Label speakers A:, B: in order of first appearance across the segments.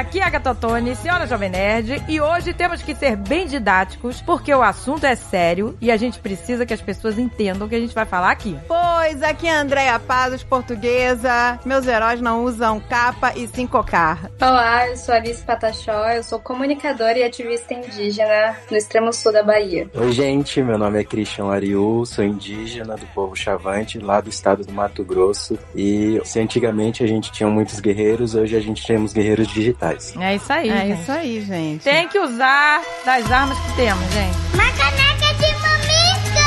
A: aqui é a Gatotone, senhora Jovem Nerd, e hoje temos que ser bem didáticos, porque o assunto é sério e a gente precisa que as pessoas entendam o que a gente vai falar aqui.
B: Pois, aqui é a Andréia Pazos, portuguesa. Meus heróis não usam capa e sim cocar.
C: Olá, eu sou Alice Patachó, eu sou comunicadora e ativista indígena no extremo sul da Bahia.
D: Oi, gente, meu nome é Christian Ariu, sou indígena do povo Chavante, lá do estado do Mato Grosso. E se antigamente a gente tinha muitos guerreiros, hoje a gente temos guerreiros digitais.
A: É isso aí.
B: É
A: gente.
B: isso aí, gente.
A: Tem que usar das armas que temos, gente.
E: Uma caneca de mamica!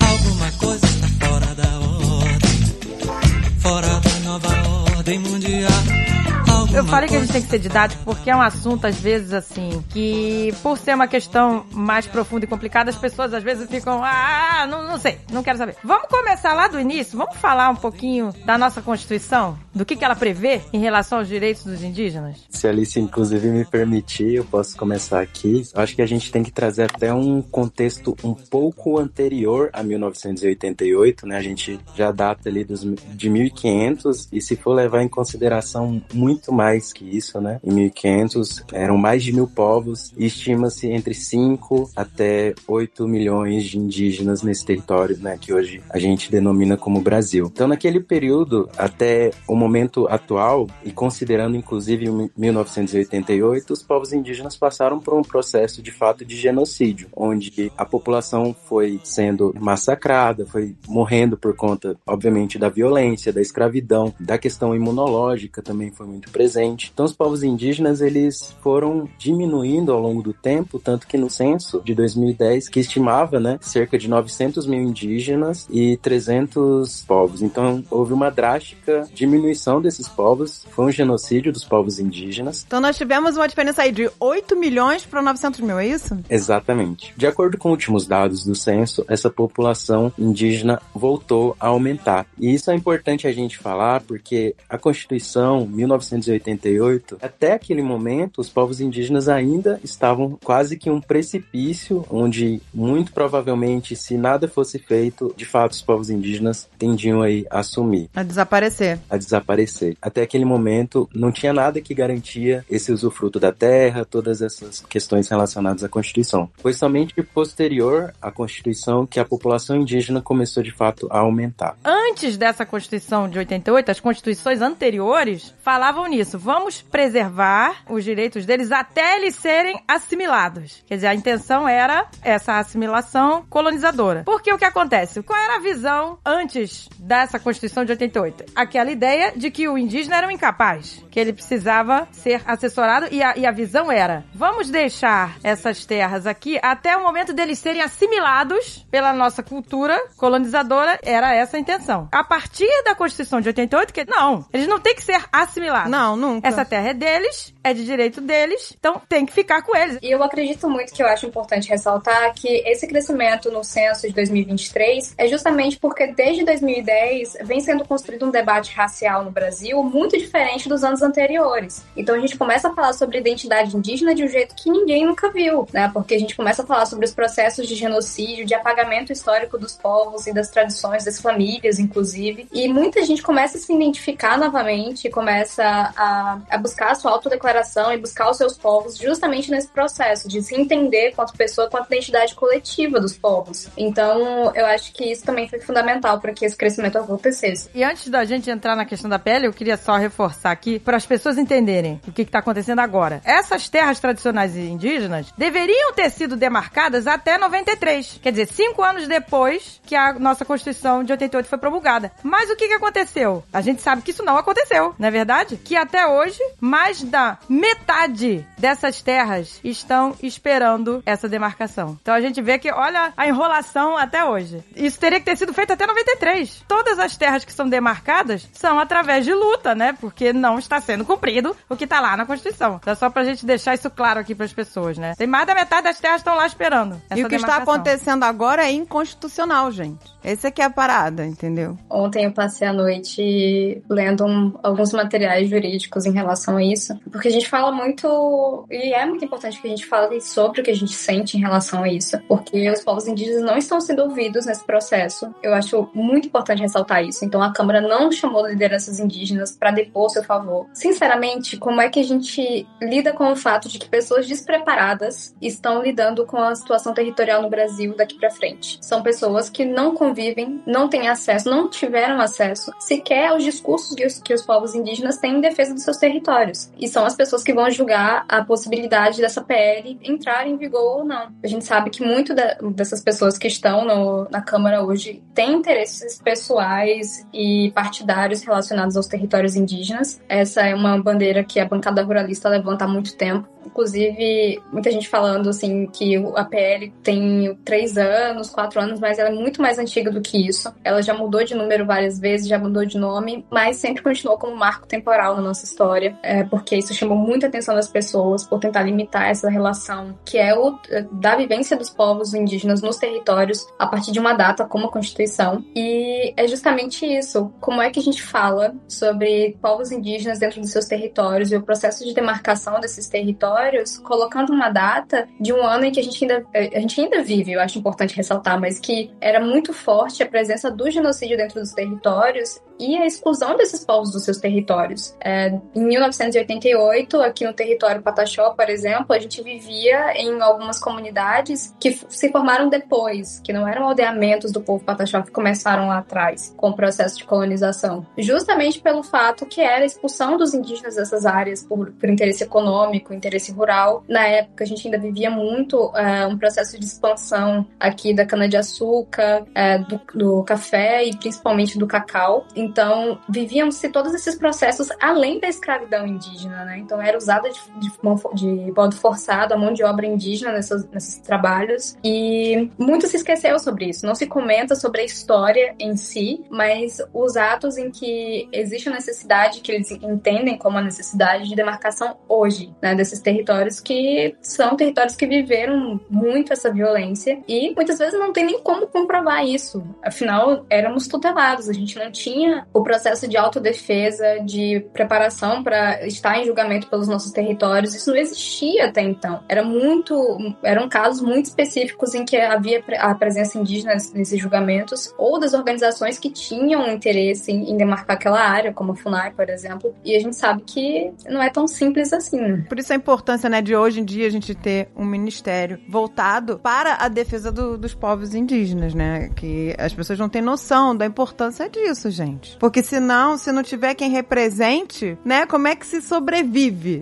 F: Alguma coisa está fora da ordem, fora da nova ordem mundial.
A: Eu falei que a gente tem que ser didático porque é um assunto, às vezes, assim, que por ser uma questão mais profunda e complicada, as pessoas às vezes ficam, ah, não, não sei, não quero saber. Vamos começar lá do início? Vamos falar um pouquinho da nossa Constituição? Do que, que ela prevê em relação aos direitos dos indígenas?
D: Se a Alice, inclusive, me permitir, eu posso começar aqui. Acho que a gente tem que trazer até um contexto um pouco anterior a 1988, né? A gente já data ali dos, de 1500 e se for levar em consideração muito mais que isso, né? Em 1500 eram mais de mil povos e estima-se entre 5 até 8 milhões de indígenas nesse território, né? Que hoje a gente denomina como Brasil. Então, naquele período, até o momento atual, e considerando inclusive 1988, os povos indígenas passaram por um processo de fato de genocídio, onde a população foi sendo massacrada, foi morrendo por conta, obviamente, da violência, da escravidão, da questão imunológica também foi muito presente. Então, os povos indígenas eles foram diminuindo ao longo do tempo, tanto que no censo de 2010 que estimava, né, cerca de 900 mil indígenas e 300 povos. Então, houve uma drástica diminuição desses povos. Foi um genocídio dos povos indígenas.
B: Então, nós tivemos uma diferença aí de 8 milhões para 900 mil, é isso?
D: Exatamente. De acordo com últimos dados do censo, essa população indígena voltou a aumentar. E isso é importante a gente falar porque a Constituição 1980 88, até aquele momento, os povos indígenas ainda estavam quase que um precipício, onde muito provavelmente, se nada fosse feito, de fato os povos indígenas tendiam aí a sumir.
B: A desaparecer.
D: A desaparecer. Até aquele momento, não tinha nada que garantia esse usufruto da terra, todas essas questões relacionadas à Constituição. Foi somente posterior à Constituição que a população indígena começou de fato a aumentar.
A: Antes dessa Constituição de 88, as constituições anteriores falavam nisso vamos preservar os direitos deles até eles serem assimilados. Quer dizer, a intenção era essa assimilação colonizadora. Porque o que acontece? Qual era a visão antes dessa Constituição de 88? Aquela ideia de que o indígena era um incapaz, que ele precisava ser assessorado e a, e a visão era: vamos deixar essas terras aqui até o momento deles serem assimilados pela nossa cultura colonizadora. Era essa a intenção. A partir da Constituição de 88, que não, eles não têm que ser assimilados.
B: Não, nunca.
A: Essa terra é deles, é de direito deles, então tem que ficar com eles.
C: E eu acredito muito que eu acho importante ressaltar que esse crescimento no censo de 2023 é justamente porque desde 2010 vem sendo construído um debate racial no Brasil muito diferente dos anos anteriores. Então a gente começa a falar sobre identidade indígena de um jeito que ninguém nunca viu, né? Porque a gente começa a falar sobre os processos de genocídio, de apagamento histórico dos povos e das tradições das famílias, inclusive. E muita gente começa a se identificar novamente, começa a, a buscar a sua autodeclaração e buscar os seus povos justamente nesse processo de se entender quanto pessoa, quanto identidade coletiva dos povos. Então, eu acho que isso também foi fundamental para que esse crescimento acontecesse.
A: E antes da gente entrar na questão da pele, eu queria só reforçar aqui para as pessoas entenderem o que está acontecendo agora. Essas terras tradicionais indígenas deveriam ter sido demarcadas até 93, quer dizer, cinco anos depois que a nossa Constituição de 88 foi promulgada. Mas o que, que aconteceu? A gente sabe que isso não aconteceu, não é verdade? Que até hoje, mais da metade dessas terras estão esperando essa demarcação. Então a gente vê que, olha a enrolação até hoje. Isso teria que ter sido feito até 93. Todas as terras que são demarcadas são através através de luta, né? Porque não está sendo cumprido o que está lá na Constituição. Então, é só pra gente deixar isso claro aqui pras pessoas, né? Tem mais da metade das terras estão lá esperando.
B: E o que está acontecendo agora é inconstitucional, gente. Esse aqui é a parada, entendeu?
C: Ontem eu passei a noite lendo um- alguns materiais jurídicos em relação a isso, porque a gente fala muito, e é muito importante que a gente fale sobre o que a gente sente em relação a isso, porque os povos indígenas não estão sendo ouvidos nesse processo. Eu acho muito importante ressaltar isso. Então a Câmara não chamou lideranças indígenas para depor seu favor. Sinceramente, como é que a gente lida com o fato de que pessoas despreparadas estão lidando com a situação territorial no Brasil daqui para frente? São pessoas que não convivem, não têm acesso, não tiveram acesso sequer aos discursos que os, que os povos indígenas têm em defesa dos seus territórios. E são as pessoas que vão julgar a possibilidade dessa PL entrar em vigor ou não. A gente sabe que muito da- dessas pessoas que estão no- na Câmara hoje têm interesses pessoais e partidários relacionados aos territórios indígenas. Essa é uma bandeira que a bancada ruralista levanta há muito tempo. Inclusive, muita gente falando assim que a PL tem três anos, quatro anos, mas ela é muito mais antiga do que isso. Ela já mudou de número várias vezes, já mudou de nome, mas sempre continuou como marco temporal na nossa história, é, porque isso chamou muita atenção das pessoas por tentar limitar essa relação que é o da vivência dos povos indígenas nos territórios a partir de uma data como a Constituição. E é justamente isso. Como é que a gente fala sobre povos indígenas dentro dos seus territórios e o processo de demarcação desses territórios, colocando uma data de um ano em que a gente ainda, a gente ainda vive, eu acho importante ressaltar, mas que era muito forte a presença do genocídio dentro dos territórios e a exclusão desses povos dos seus territórios. É, em 1988, aqui no território Pataxó, por exemplo, a gente vivia em algumas comunidades que se formaram depois, que não eram aldeamentos do povo Pataxó que começaram lá atrás, com o processo de colonização. Justamente pelo fato que era a expulsão dos indígenas dessas áreas por, por interesse econômico, interesse rural. Na época, a gente ainda vivia muito é, um processo de expansão aqui da cana-de-açúcar, é, do, do café e principalmente do cacau. Então, viviam-se todos esses processos além da escravidão indígena, né? Então, era usada de, de, de modo forçado a mão de obra indígena nesses trabalhos. E muito se esqueceu sobre isso. Não se comenta sobre a história em si, mas os atos em que existe a necessidade, que eles entendem como a necessidade de demarcação hoje, né? Desses territórios que são territórios que viveram muito essa violência e muitas vezes não tem nem como comprovar isso. Afinal, éramos tutelados, a gente não tinha o processo de autodefesa, de preparação para estar em julgamento pelos nossos territórios. Isso não existia até então. Era muito, eram casos muito específicos em que havia a presença indígena nesses julgamentos ou das organizações que tinham interesse em, em demarcar aquela área, como a FUNAI, por exemplo. E a gente sabe que não é tão simples assim. né?
B: Por isso a importância, né, de hoje em dia a gente ter um ministério voltado para a defesa do- dos povos indígenas, né? Que as pessoas não têm noção da importância disso, gente. Porque senão, se não tiver quem represente, né, como é que se sobrevive?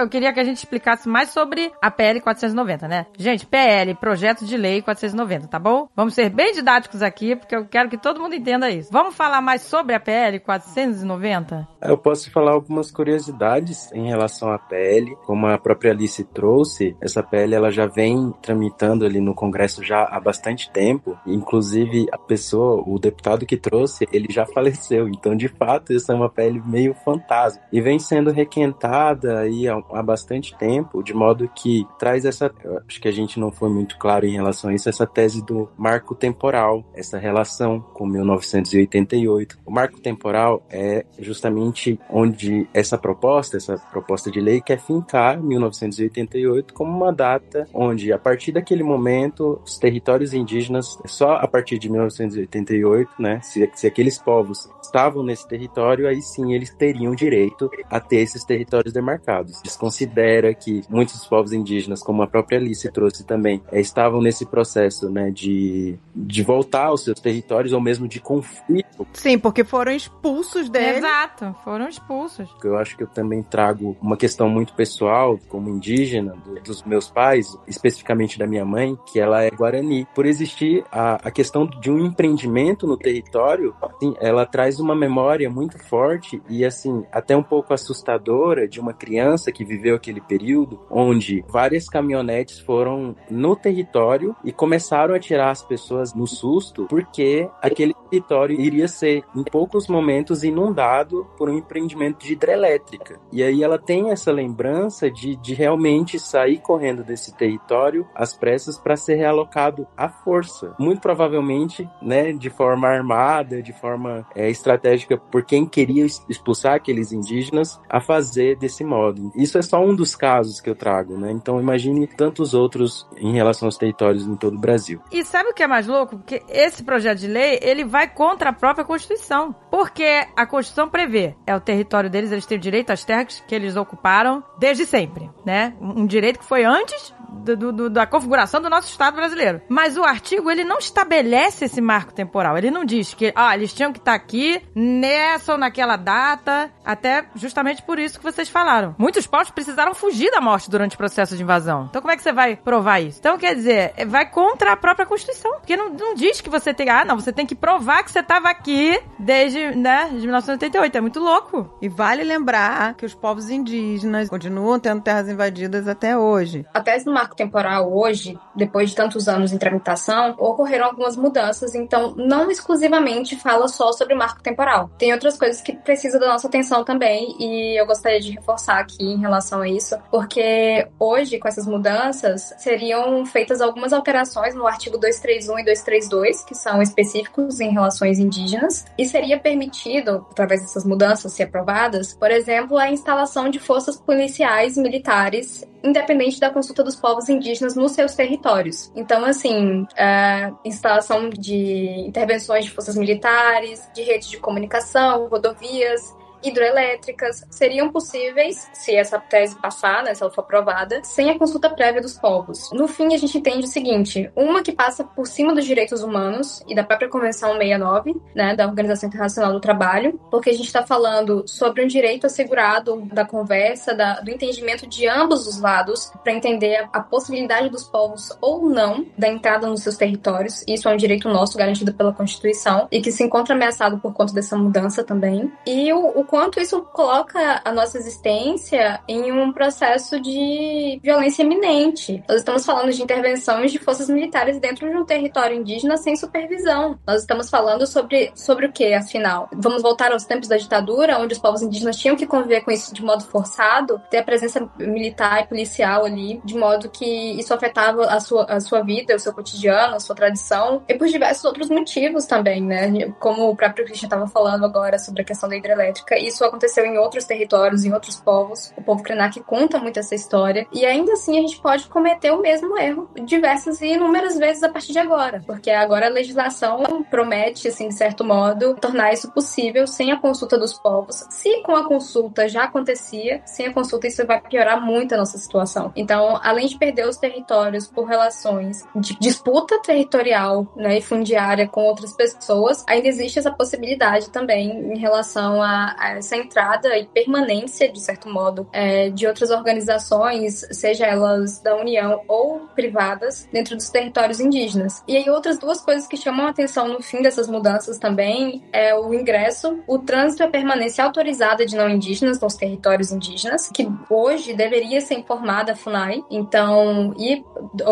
A: Eu queria que a gente explicasse mais sobre a PL 490, né? Gente, PL, Projeto de Lei 490, tá bom? Vamos ser bem didáticos aqui, porque eu quero que todo mundo entenda isso. Vamos falar mais sobre a PL 490?
D: Eu posso falar algumas curiosidades em relação à PL, como a própria Alice trouxe, essa PL ela já vem tramitando ali no Congresso já há bastante tempo, inclusive a pessoa, o deputado que trouxe, ele já faleceu, então de fato essa é uma PL meio fantasma, e vem sendo requentada aí há, bastante tempo, de modo que traz essa, acho que a gente não foi muito claro em relação a isso, essa tese do marco temporal, essa relação com 1988. O marco temporal é justamente onde essa proposta, essa proposta de lei quer fincar 1988 como uma data onde, a partir daquele momento, os territórios indígenas, só a partir de 1988, né, se, se aqueles povos estavam nesse território, aí sim eles teriam direito a ter esses territórios demarcados. Desconsidera que muitos povos indígenas, como a própria Alice trouxe também, eh, estavam nesse processo, né, de, de voltar aos seus territórios ou mesmo de conflito
B: Sim, porque foram expulsos dele.
A: Exato, foram expulsos.
D: Eu acho que eu também trago uma questão muito pessoal, como indígena, do- dos meus pais, especificamente da minha mãe, que ela é guarani. Por existir a, a questão de um empreendimento no território, assim, ela traz uma memória muito forte e, assim, até um pouco assustadora de uma criança que que viveu aquele período, onde várias caminhonetes foram no território e começaram a tirar as pessoas no susto, porque aquele território iria ser, em poucos momentos, inundado por um empreendimento de hidrelétrica. E aí ela tem essa lembrança de, de realmente sair correndo desse território às pressas para ser realocado à força. Muito provavelmente, né, de forma armada, de forma é, estratégica, por quem queria expulsar aqueles indígenas a fazer desse modo. Isso é só um dos casos que eu trago, né? Então imagine tantos outros em relação aos territórios em todo o Brasil.
A: E sabe o que é mais louco? Que esse projeto de lei, ele vai contra a própria Constituição. Porque a Constituição prevê, é o território deles, eles têm direito às terras que eles ocuparam desde sempre, né? Um direito que foi antes do, do, da configuração do nosso Estado brasileiro. Mas o artigo, ele não estabelece esse marco temporal. Ele não diz que, ah, eles tinham que estar aqui nessa ou naquela data, até justamente por isso que vocês falaram. Muitos povos precisaram fugir da morte durante o processo de invasão. Então como é que você vai provar isso? Então, quer dizer, vai contra a própria Constituição. Porque não, não diz que você tem, ah, não, você tem que provar que você estava aqui desde, né, de 1988. É muito louco.
B: E vale lembrar que os povos indígenas continuam tendo terras invadidas até hoje.
C: Até no marco temporal hoje, depois de tantos anos em tramitação, ocorreram algumas mudanças, então não exclusivamente fala só sobre marco temporal. Tem outras coisas que precisam da nossa atenção também e eu gostaria de reforçar aqui em relação a isso, porque hoje, com essas mudanças, seriam feitas algumas alterações no artigo 231 e 232, que são específicos em relações indígenas, e seria permitido, através dessas mudanças, se aprovadas, por exemplo, a instalação de forças policiais militares, independente da consulta dos povos indígenas nos seus territórios. Então, assim, a instalação de intervenções de forças militares, de redes de comunicação, rodovias, hidroelétricas seriam possíveis, se essa tese passar, né, se ela for aprovada, sem a consulta prévia dos povos. No fim, a gente entende o seguinte: uma que passa por cima dos direitos humanos e da própria Convenção 69, né, da Organização Internacional do Trabalho, porque a gente está falando sobre um direito assegurado da conversa, da, do entendimento de ambos os lados, para entender a, a possibilidade dos povos ou não da entrada nos seus territórios. Isso é um direito nosso garantido pela Constituição e que se encontra ameaçado por conta dessa mudança também. E o, o quanto isso coloca a nossa existência em um processo de violência iminente. Nós estamos falando de intervenções de forças militares dentro de um território indígena sem supervisão. Nós estamos falando sobre, sobre o que, afinal? Vamos voltar aos tempos da ditadura, onde os povos indígenas tinham que conviver com isso de modo forçado, ter a presença militar e policial ali, de modo que isso afetava a sua, a sua vida, o seu cotidiano, a sua tradição, e por diversos outros motivos também, né? Como o próprio Christian estava falando agora sobre a questão da hidrelétrica isso aconteceu em outros territórios, em outros povos. O povo Krenak conta muito essa história. E ainda assim a gente pode cometer o mesmo erro diversas e inúmeras vezes a partir de agora. Porque agora a legislação promete, assim, de certo modo, tornar isso possível sem a consulta dos povos. Se com a consulta já acontecia, sem a consulta isso vai piorar muito a nossa situação. Então, além de perder os territórios por relações de disputa territorial né, e fundiária com outras pessoas, ainda existe essa possibilidade também em relação a, a essa entrada e permanência, de certo modo, é, de outras organizações, seja elas da União ou privadas, dentro dos territórios indígenas. E aí, outras duas coisas que chamam a atenção no fim dessas mudanças também é o ingresso, o trânsito e a permanência autorizada de não indígenas nos territórios indígenas, que hoje deveria ser informada a FUNAI, então, e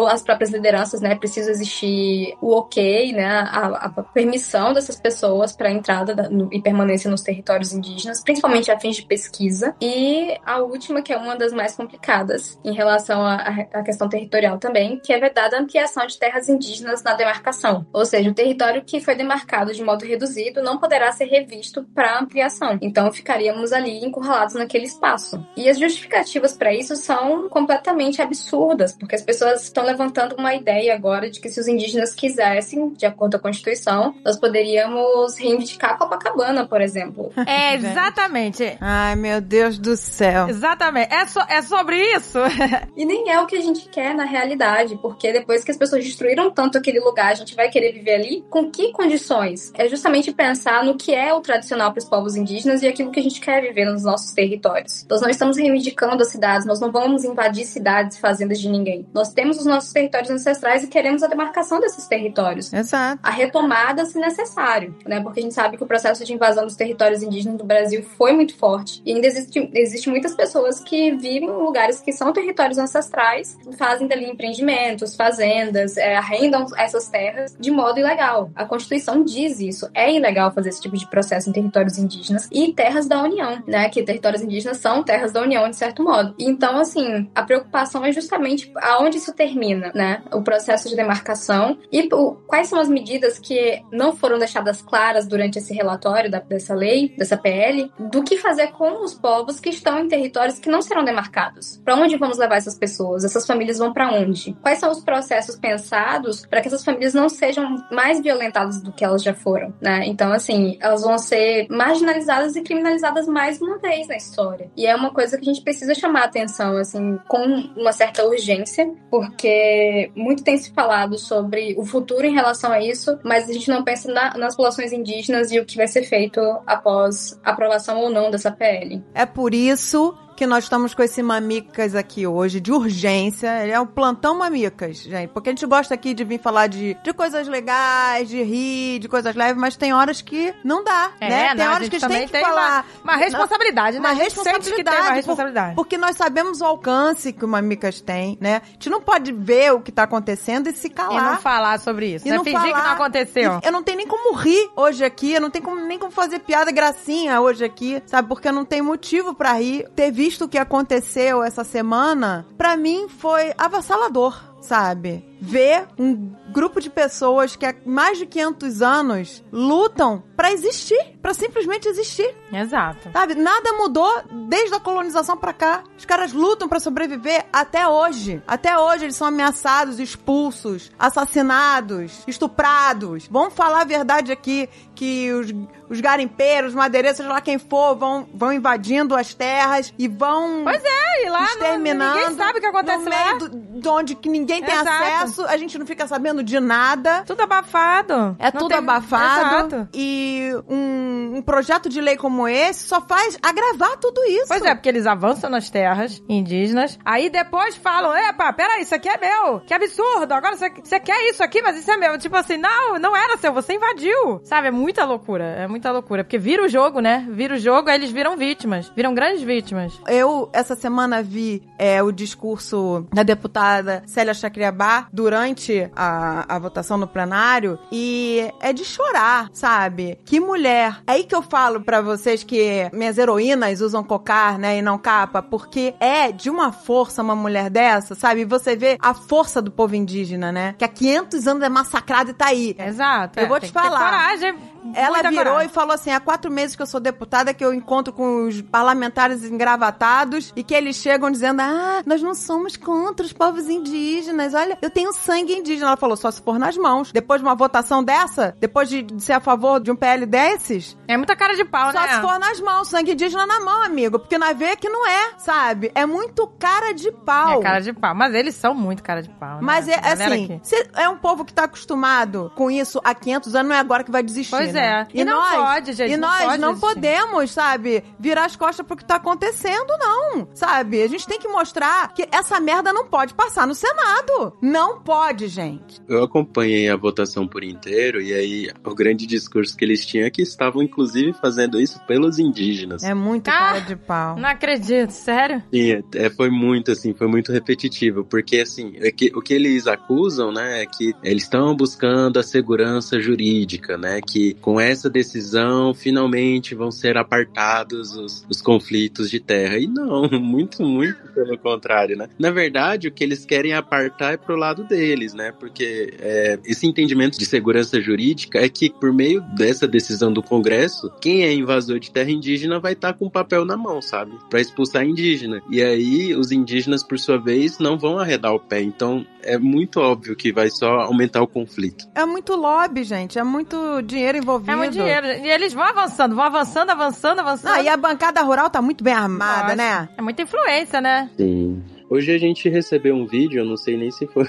C: as próprias lideranças, né, precisa existir o ok, né, a, a permissão dessas pessoas para entrada da, no, e permanência nos territórios indígenas indígenas, principalmente a fins de pesquisa. E a última, que é uma das mais complicadas em relação à questão territorial também, que é vedada a ampliação de terras indígenas na demarcação. Ou seja, o território que foi demarcado de modo reduzido não poderá ser revisto para ampliação. Então ficaríamos ali encurralados naquele espaço. E as justificativas para isso são completamente absurdas, porque as pessoas estão levantando uma ideia agora de que se os indígenas quisessem, de acordo com a Constituição, nós poderíamos reivindicar Copacabana, por exemplo.
A: É, Exatamente.
B: Ai, meu Deus do céu.
A: Exatamente. É, so, é sobre isso.
C: e nem é o que a gente quer na realidade, porque depois que as pessoas destruíram tanto aquele lugar, a gente vai querer viver ali com que condições? É justamente pensar no que é o tradicional para os povos indígenas e aquilo que a gente quer viver nos nossos territórios. Nós não estamos reivindicando as cidades, nós não vamos invadir cidades e fazendas de ninguém. Nós temos os nossos territórios ancestrais e queremos a demarcação desses territórios.
B: Exato.
C: A retomada se necessário, né? Porque a gente sabe que o processo de invasão dos territórios indígenas do Brasil Brasil foi muito forte. E ainda existe, existe muitas pessoas que vivem em lugares que são territórios ancestrais, fazem dali empreendimentos, fazendas, é, arrendam essas terras de modo ilegal. A Constituição diz isso. É ilegal fazer esse tipo de processo em territórios indígenas e terras da União, né? Que territórios indígenas são terras da União, de certo modo. Então, assim, a preocupação é justamente aonde isso termina, né? O processo de demarcação e o, quais são as medidas que não foram deixadas claras durante esse relatório da, dessa lei, dessa PL, do que fazer com os povos que estão em territórios que não serão demarcados. Para onde vamos levar essas pessoas? Essas famílias vão para onde? Quais são os processos pensados para que essas famílias não sejam mais violentadas do que elas já foram, né? Então, assim, elas vão ser marginalizadas e criminalizadas mais uma vez na história. E é uma coisa que a gente precisa chamar atenção, assim, com uma certa urgência, porque muito tem se falado sobre o futuro em relação a isso, mas a gente não pensa na, nas populações indígenas e o que vai ser feito após a aprovação ou não dessa PL.
B: É por isso que nós estamos com esse Mamicas aqui hoje, de urgência. Ele é o plantão Mamicas, gente. Porque a gente gosta aqui de vir falar de, de coisas legais, de rir, de coisas leves, mas tem horas que não dá,
A: É,
B: né?
A: não,
B: tem
A: a
B: horas
A: gente
B: que a gente tem que
A: tem
B: falar.
A: Uma responsabilidade, né?
B: Uma
A: A gente sente
B: responsabilidade.
A: que tem uma
B: por-
A: responsabilidade.
B: Porque nós sabemos o alcance que o Mamicas tem, né? A gente não pode ver o que tá acontecendo e se
A: E
B: calar.
A: não falar sobre isso.
B: E
A: né?
B: não
A: Fingir que
B: falar.
A: não aconteceu.
B: E Eu não tenho nem como rir hoje aqui, eu não tenho como- nem como fazer piada gracinha hoje aqui, sabe? Porque eu não tenho motivo pra rir. Ter visto o que aconteceu essa semana, pra mim foi avassalador, sabe? Ver um grupo de pessoas que há mais de 500 anos lutam pra existir, pra simplesmente existir.
A: Exato.
B: Sabe? Nada mudou desde a colonização pra cá. Os caras lutam pra sobreviver até hoje. Até hoje eles são ameaçados, expulsos, assassinados, estuprados. Vamos falar a verdade aqui que os, os garimpeiros, madeireiros, seja lá quem for, vão, vão invadindo as terras e vão
A: Pois é, e lá não-
B: exterminando.
A: ninguém sabe o que acontece
B: no
A: lá.
B: meio do- de onde que ninguém tem
A: Exato.
B: acesso, a gente não fica sabendo de nada.
A: Tudo abafado.
B: É
A: Não
B: tudo
A: tem-
B: abafado.
A: Exato.
B: E um, um projeto de lei como esse só faz agravar tudo isso.
A: Pois é, porque eles avançam nas terras indígenas, aí depois falam, epa, peraí, isso aqui é meu, que absurdo, agora você, você quer isso aqui, mas isso é meu. Tipo assim, não, não era seu, você invadiu. Sabe, é muita loucura, é muita loucura, porque vira o jogo, né? Vira o jogo, aí eles viram vítimas, viram grandes vítimas.
B: Eu, essa semana, vi é, o discurso da deputada Célia Chacriabá durante a, a votação no plenário e é de chorar, sabe? Que mulher. É aí que eu falo pra vocês que minhas heroínas usam cocar, né, e não capa, porque é de uma força uma mulher dessa, sabe? Você vê a força do povo indígena, né? Que há 500 anos é massacrado e tá aí.
A: Exato.
B: Eu
A: é,
B: vou te falar.
A: coragem,
B: Ela virou
A: coragem.
B: e falou assim: há quatro meses que eu sou deputada, que eu encontro com os parlamentares engravatados e que eles chegam dizendo: ah, nós não somos contra os povos indígenas. Olha, eu tenho sangue indígena. Ela falou: só se for nas mãos. Depois de uma votação dessa, depois de ser a favor de um PL desses,
A: É muita cara de pau,
B: só
A: né?
B: se for nas mãos. Sangue indígena na mão, amigo. Porque nós vê que não é, sabe? É muito cara de pau.
A: É cara de pau, mas eles são muito cara de pau, né?
B: Mas é assim, é um povo que tá acostumado com isso há 500 anos, não é agora que vai desistir.
A: Pois
B: né?
A: é. E não pode, gente,
B: E
A: não
B: nós
A: pode
B: não podemos, sabe, virar as costas pro que tá acontecendo, não. Sabe? A gente tem que mostrar que essa merda não pode passar no Senado. Não pode, gente.
D: Eu acompanhei a votação por inteiro e aí o grande discurso que eles tinham é que estavam inclusive fazendo isso pelos indígenas.
B: É muito
A: Ah,
B: cara de pau.
A: Não acredito, sério?
D: Sim, é, foi muito assim, foi muito repetitivo, porque assim, é que, o que eles acusam, né, é que eles estão buscando a segurança jurídica, né, que com essa decisão finalmente vão ser apartados os, os conflitos de terra. E não, muito, muito pelo contrário, né. Na verdade, o que eles querem apartar é pro lado deles, né, porque é, esse entendimento de segurança jurídica é que por meio dessa decisão do Congresso, quem é invasor de terra indígena vai estar com o papel na mão, sabe, Pra expulsar indígena. E aí os indígenas, por sua vez, não vão arredar o pé. Então é muito óbvio que vai só aumentar o conflito.
B: É muito lobby, gente. É muito dinheiro envolvido.
A: É muito dinheiro. E eles vão avançando, vão avançando, avançando, avançando.
B: Ah, e a bancada rural tá muito bem armada,
A: Nossa,
B: né?
A: É muita influência, né?
D: Sim. Hoje a gente recebeu um vídeo, eu não sei nem se foi.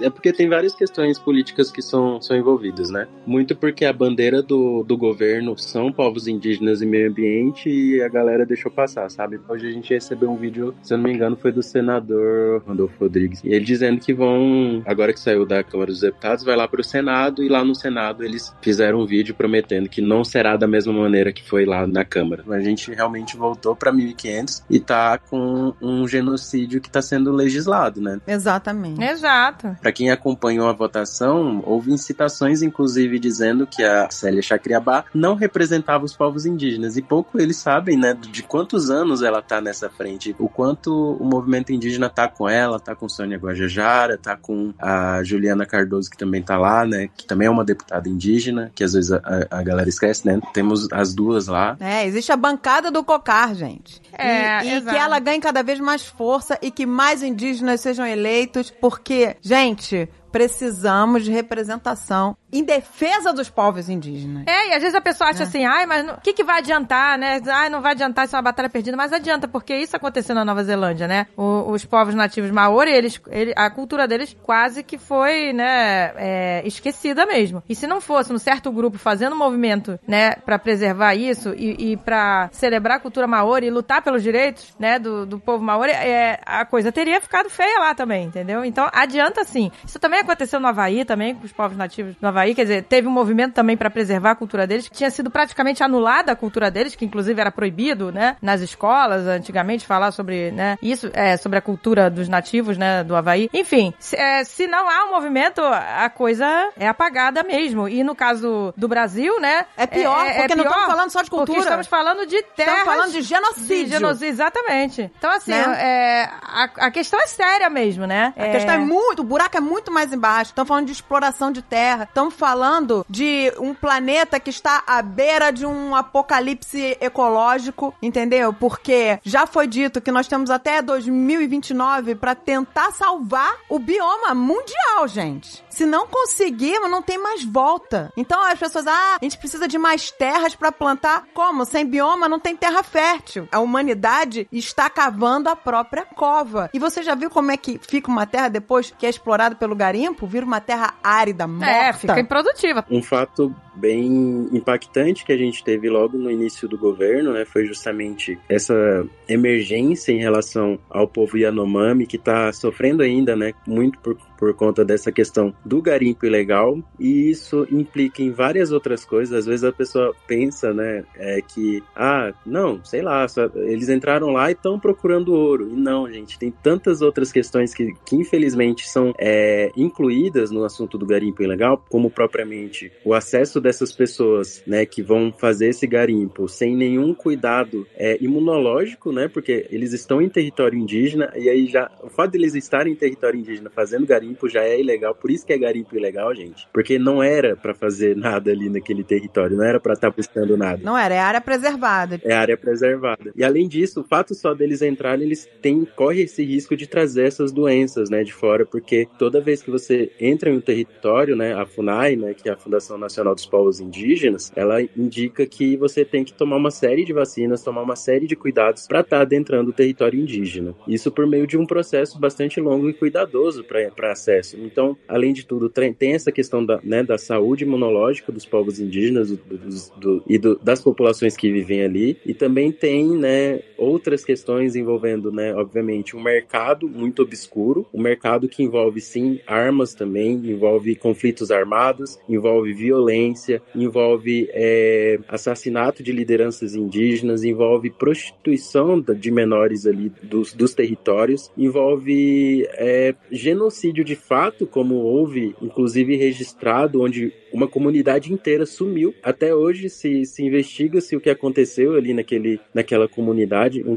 D: É porque tem várias questões políticas que são, são envolvidas, né? Muito porque a bandeira do, do governo são povos indígenas e meio ambiente e a galera deixou passar, sabe? Hoje a gente recebeu um vídeo, se eu não me engano, foi do senador Rodolfo Rodrigues. Ele dizendo que vão, agora que saiu da Câmara dos Deputados, vai lá pro Senado e lá no Senado eles fizeram um vídeo prometendo que não será da mesma maneira que foi lá na Câmara. A gente realmente voltou para 1500 e tá com um genocídio que tá sendo legislado, né?
B: Exatamente.
A: Exato.
D: Para quem acompanhou a votação, houve incitações, inclusive, dizendo que a Célia Chacriabá não representava os povos indígenas. E pouco eles sabem, né, de quantos anos ela tá nessa frente, o quanto o movimento indígena tá com ela, tá com Sônia Guajajara, tá com a Juliana Cardoso, que também tá lá, né, que também é uma deputada indígena, que às vezes a, a galera esquece, né? Temos as duas lá.
B: É, existe a bancada do COCAR, gente.
A: É,
B: e, e que ela ganhe cada vez mais força e que mais indígenas sejam eleitos, porque, gente, precisamos de representação em defesa dos povos indígenas.
A: É, e às vezes a pessoa acha
B: É.
A: assim, ai, mas o que, que vai adiantar, né? Ai, não vai adiantar, isso é uma batalha perdida, mas adianta, porque isso aconteceu na Nova Zelândia, né? O- os povos nativos Maori, eles, ele- a cultura deles quase que foi, né, é, esquecida mesmo. E se não fosse um certo grupo fazendo um movimento, né, pra preservar isso e, e para celebrar a cultura Maori e lutar pelos direitos, né, do, do povo Maori, é, a coisa teria ficado feia lá também, entendeu? Então, adianta sim. Isso também aconteceu no Havaí também, com os povos nativos do Havaí, quer dizer, teve um movimento também pra preservar a cultura deles, que tinha sido praticamente anulada a cultura deles, que inclusive era proibido, né, nas escolas, antigamente, falar sobre, né, isso, é, sobre a cultura dos nativos, né, do Havaí. Enfim, se, é, se não há um movimento, a coisa é apagada mesmo. E no caso do Brasil, né,
B: É pior, porque não estamos falando só de cultura.
A: Porque estamos falando de terras...
B: Estamos falando de genocídio.
A: de genocídio, exatamente. Então, assim,
B: Né?
A: é, a, a questão é séria mesmo, né?
B: A questão é muito, o buraco é muito mais embaixo. Estamos falando de exploração de terra. Estamos falando de um planeta que está à beira de um apocalipse ecológico, entendeu? Porque já foi dito que nós temos até 2029 para tentar salvar o bioma mundial, gente. Se não conseguirmos, não tem mais volta. Então as pessoas, ah, a gente precisa de mais terras para plantar. Como? Sem bioma não tem terra fértil. A humanidade está cavando a própria cova. E você já viu como é que fica uma terra depois que é explorada pelo garimpo? Vira uma terra árida, morta.
A: É, fica improdutiva.
D: Um fato bem impactante que a gente teve logo no início do governo, né, foi justamente essa emergência em relação ao povo Yanomami que está sofrendo ainda, né, muito por, por conta dessa questão do garimpo ilegal e isso implica em várias outras coisas. Às vezes a pessoa pensa, né, é que ah, não, sei lá, só- eles entraram lá e estão procurando ouro. E não, gente, tem tantas outras questões que, que infelizmente são é, incluídas no assunto do garimpo ilegal, como propriamente o acesso dessas pessoas, né, que vão fazer esse garimpo sem nenhum cuidado é, imunológico, né, porque eles estão em território indígena e aí já o fato de eles estarem em território indígena fazendo garimpo já é ilegal, por isso que é garimpo ilegal, gente, porque não era pra fazer nada ali naquele território, não era pra estar buscando nada.
B: Não era, é área preservada.
D: É área preservada. E além disso, o fato só deles entrarem, eles têm, corre esse risco de trazer essas doenças, né, de fora, porque toda vez que você entra em um território, né, a FUNAI, né, que é a Fundação Nacional dos Povos Indígenas, ela indica que você tem que tomar uma série de vacinas, tomar uma série de cuidados para estar adentrando o território indígena. Isso por meio de um processo bastante longo e cuidadoso para acesso. Então, além de tudo, tem essa questão da, né, da saúde imunológica dos povos indígenas do- dos- do- e do- das populações que vivem ali, e também tem né, outras questões envolvendo, né, obviamente, um mercado muito obscuro, um mercado que envolve sim armas também, envolve conflitos armados, envolve violência, envolve é, assassinato de lideranças indígenas, envolve prostituição de menores ali dos, dos territórios, envolve é, genocídio de fato, como houve, inclusive registrado, onde uma comunidade inteira sumiu. Até hoje se, se investiga se o que aconteceu ali naquele, naquela comunidade, um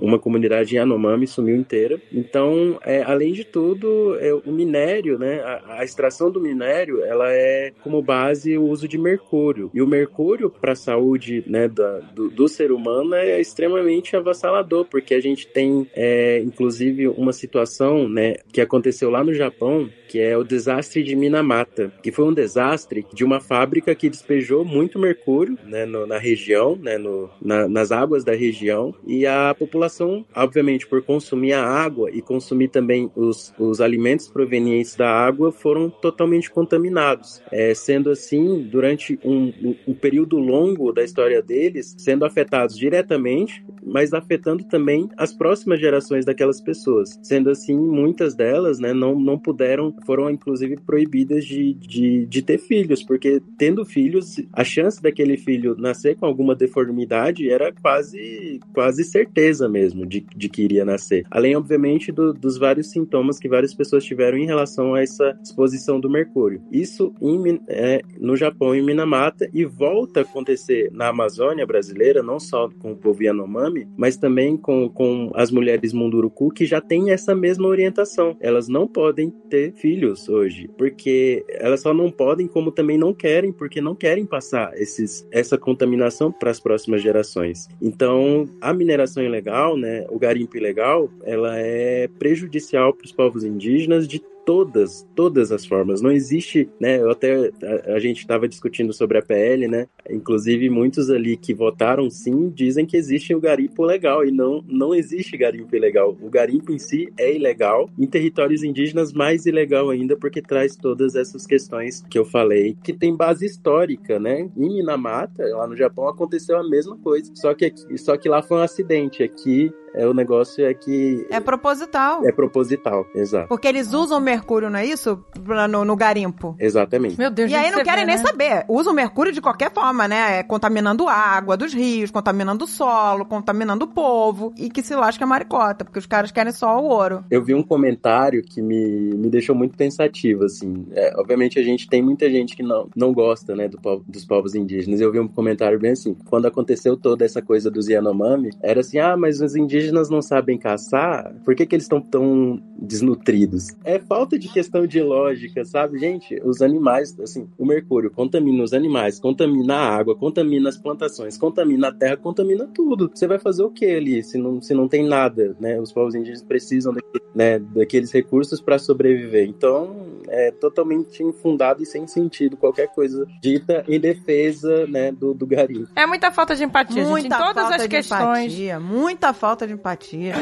D: uma comunidade Yanomami sumiu inteira. Então, é, além de tudo, é, o minério, né, a, a extração do minério, ela é como base o uso de mercúrio. E o mercúrio para a saúde né, da, do, do, ser humano é extremamente avassalador, porque a gente tem, é, inclusive, uma situação né, que aconteceu lá no Japão, que é o desastre de Minamata, que foi um desastre de uma fábrica que despejou muito mercúrio né, no, na região, né, no, na, nas águas da região, e a população, obviamente, por consumir a água e consumir também os, os alimentos provenientes da água, foram totalmente contaminados. É, sendo assim, durante um, um, período longo da história deles, sendo afetados diretamente, mas afetando também as próximas gerações daquelas pessoas. Sendo assim, muitas delas né, não, não puderam foram inclusive proibidas de, de, de ter filhos, porque tendo filhos, a chance daquele filho nascer com alguma deformidade era quase, quase certeza mesmo de, de que iria nascer. Além, obviamente, do, dos vários sintomas que várias pessoas tiveram em relação a essa exposição do mercúrio. Isso em, é, no Japão, em Minamata, e volta a acontecer na Amazônia brasileira, não só com o povo Yanomami, mas também com, com as mulheres Munduruku, que já têm essa mesma orientação. Elas não podem ter filhos filhos hoje, porque elas só não podem, como também não querem, porque não querem passar esses, essa contaminação para as próximas gerações. Então, a mineração ilegal, né, o garimpo ilegal, ela é prejudicial para os povos indígenas de todas, todas as formas. Não existe, né? Eu até a, a gente estava discutindo sobre a PL, né? Inclusive muitos ali que votaram sim dizem que existe o garimpo legal e não não existe garimpo ilegal. O garimpo em si é ilegal, em territórios indígenas mais ilegal ainda porque traz todas essas questões que eu falei, que tem base histórica, né? Em Minamata, lá no Japão aconteceu a mesma coisa, só que aqui, só que lá foi um acidente. Aqui é, o negócio é que.
B: É proposital.
D: É proposital, exato.
B: Porque eles usam mercúrio, não é isso? No, no garimpo.
D: Exatamente.
A: Meu Deus,
B: E aí não querem
A: vê,
B: nem
A: né?
B: saber. Usam mercúrio de qualquer forma, né? É Contaminando a água dos rios, contaminando o solo, contaminando o povo. E que se lasca a maricota, porque os caras querem só o ouro.
D: Eu vi um comentário que me, me deixou muito pensativo, assim. É, obviamente a gente tem muita gente que não, não gosta, né, do povo- dos povos indígenas. Eu vi um comentário bem assim, quando aconteceu toda essa coisa dos Yanomami, era assim, ah, mas os indígenas não sabem caçar, por que que eles estão tão desnutridos? É falta de questão de lógica, sabe? Gente, os animais, assim, o mercúrio contamina os animais, contamina a água, contamina as plantações, contamina a terra, contamina tudo. Você vai fazer o que ali se não, se não tem nada, né? Os povos indígenas precisam daquele- né, daqueles recursos para sobreviver. Então, é totalmente infundado e sem sentido qualquer coisa dita em defesa, né, do, do garimpo.
A: É muita falta de empatia, gente, em
B: Muita
A: todas
B: falta
A: as
B: de
A: questões.
B: empatia. Muita falta de empatia.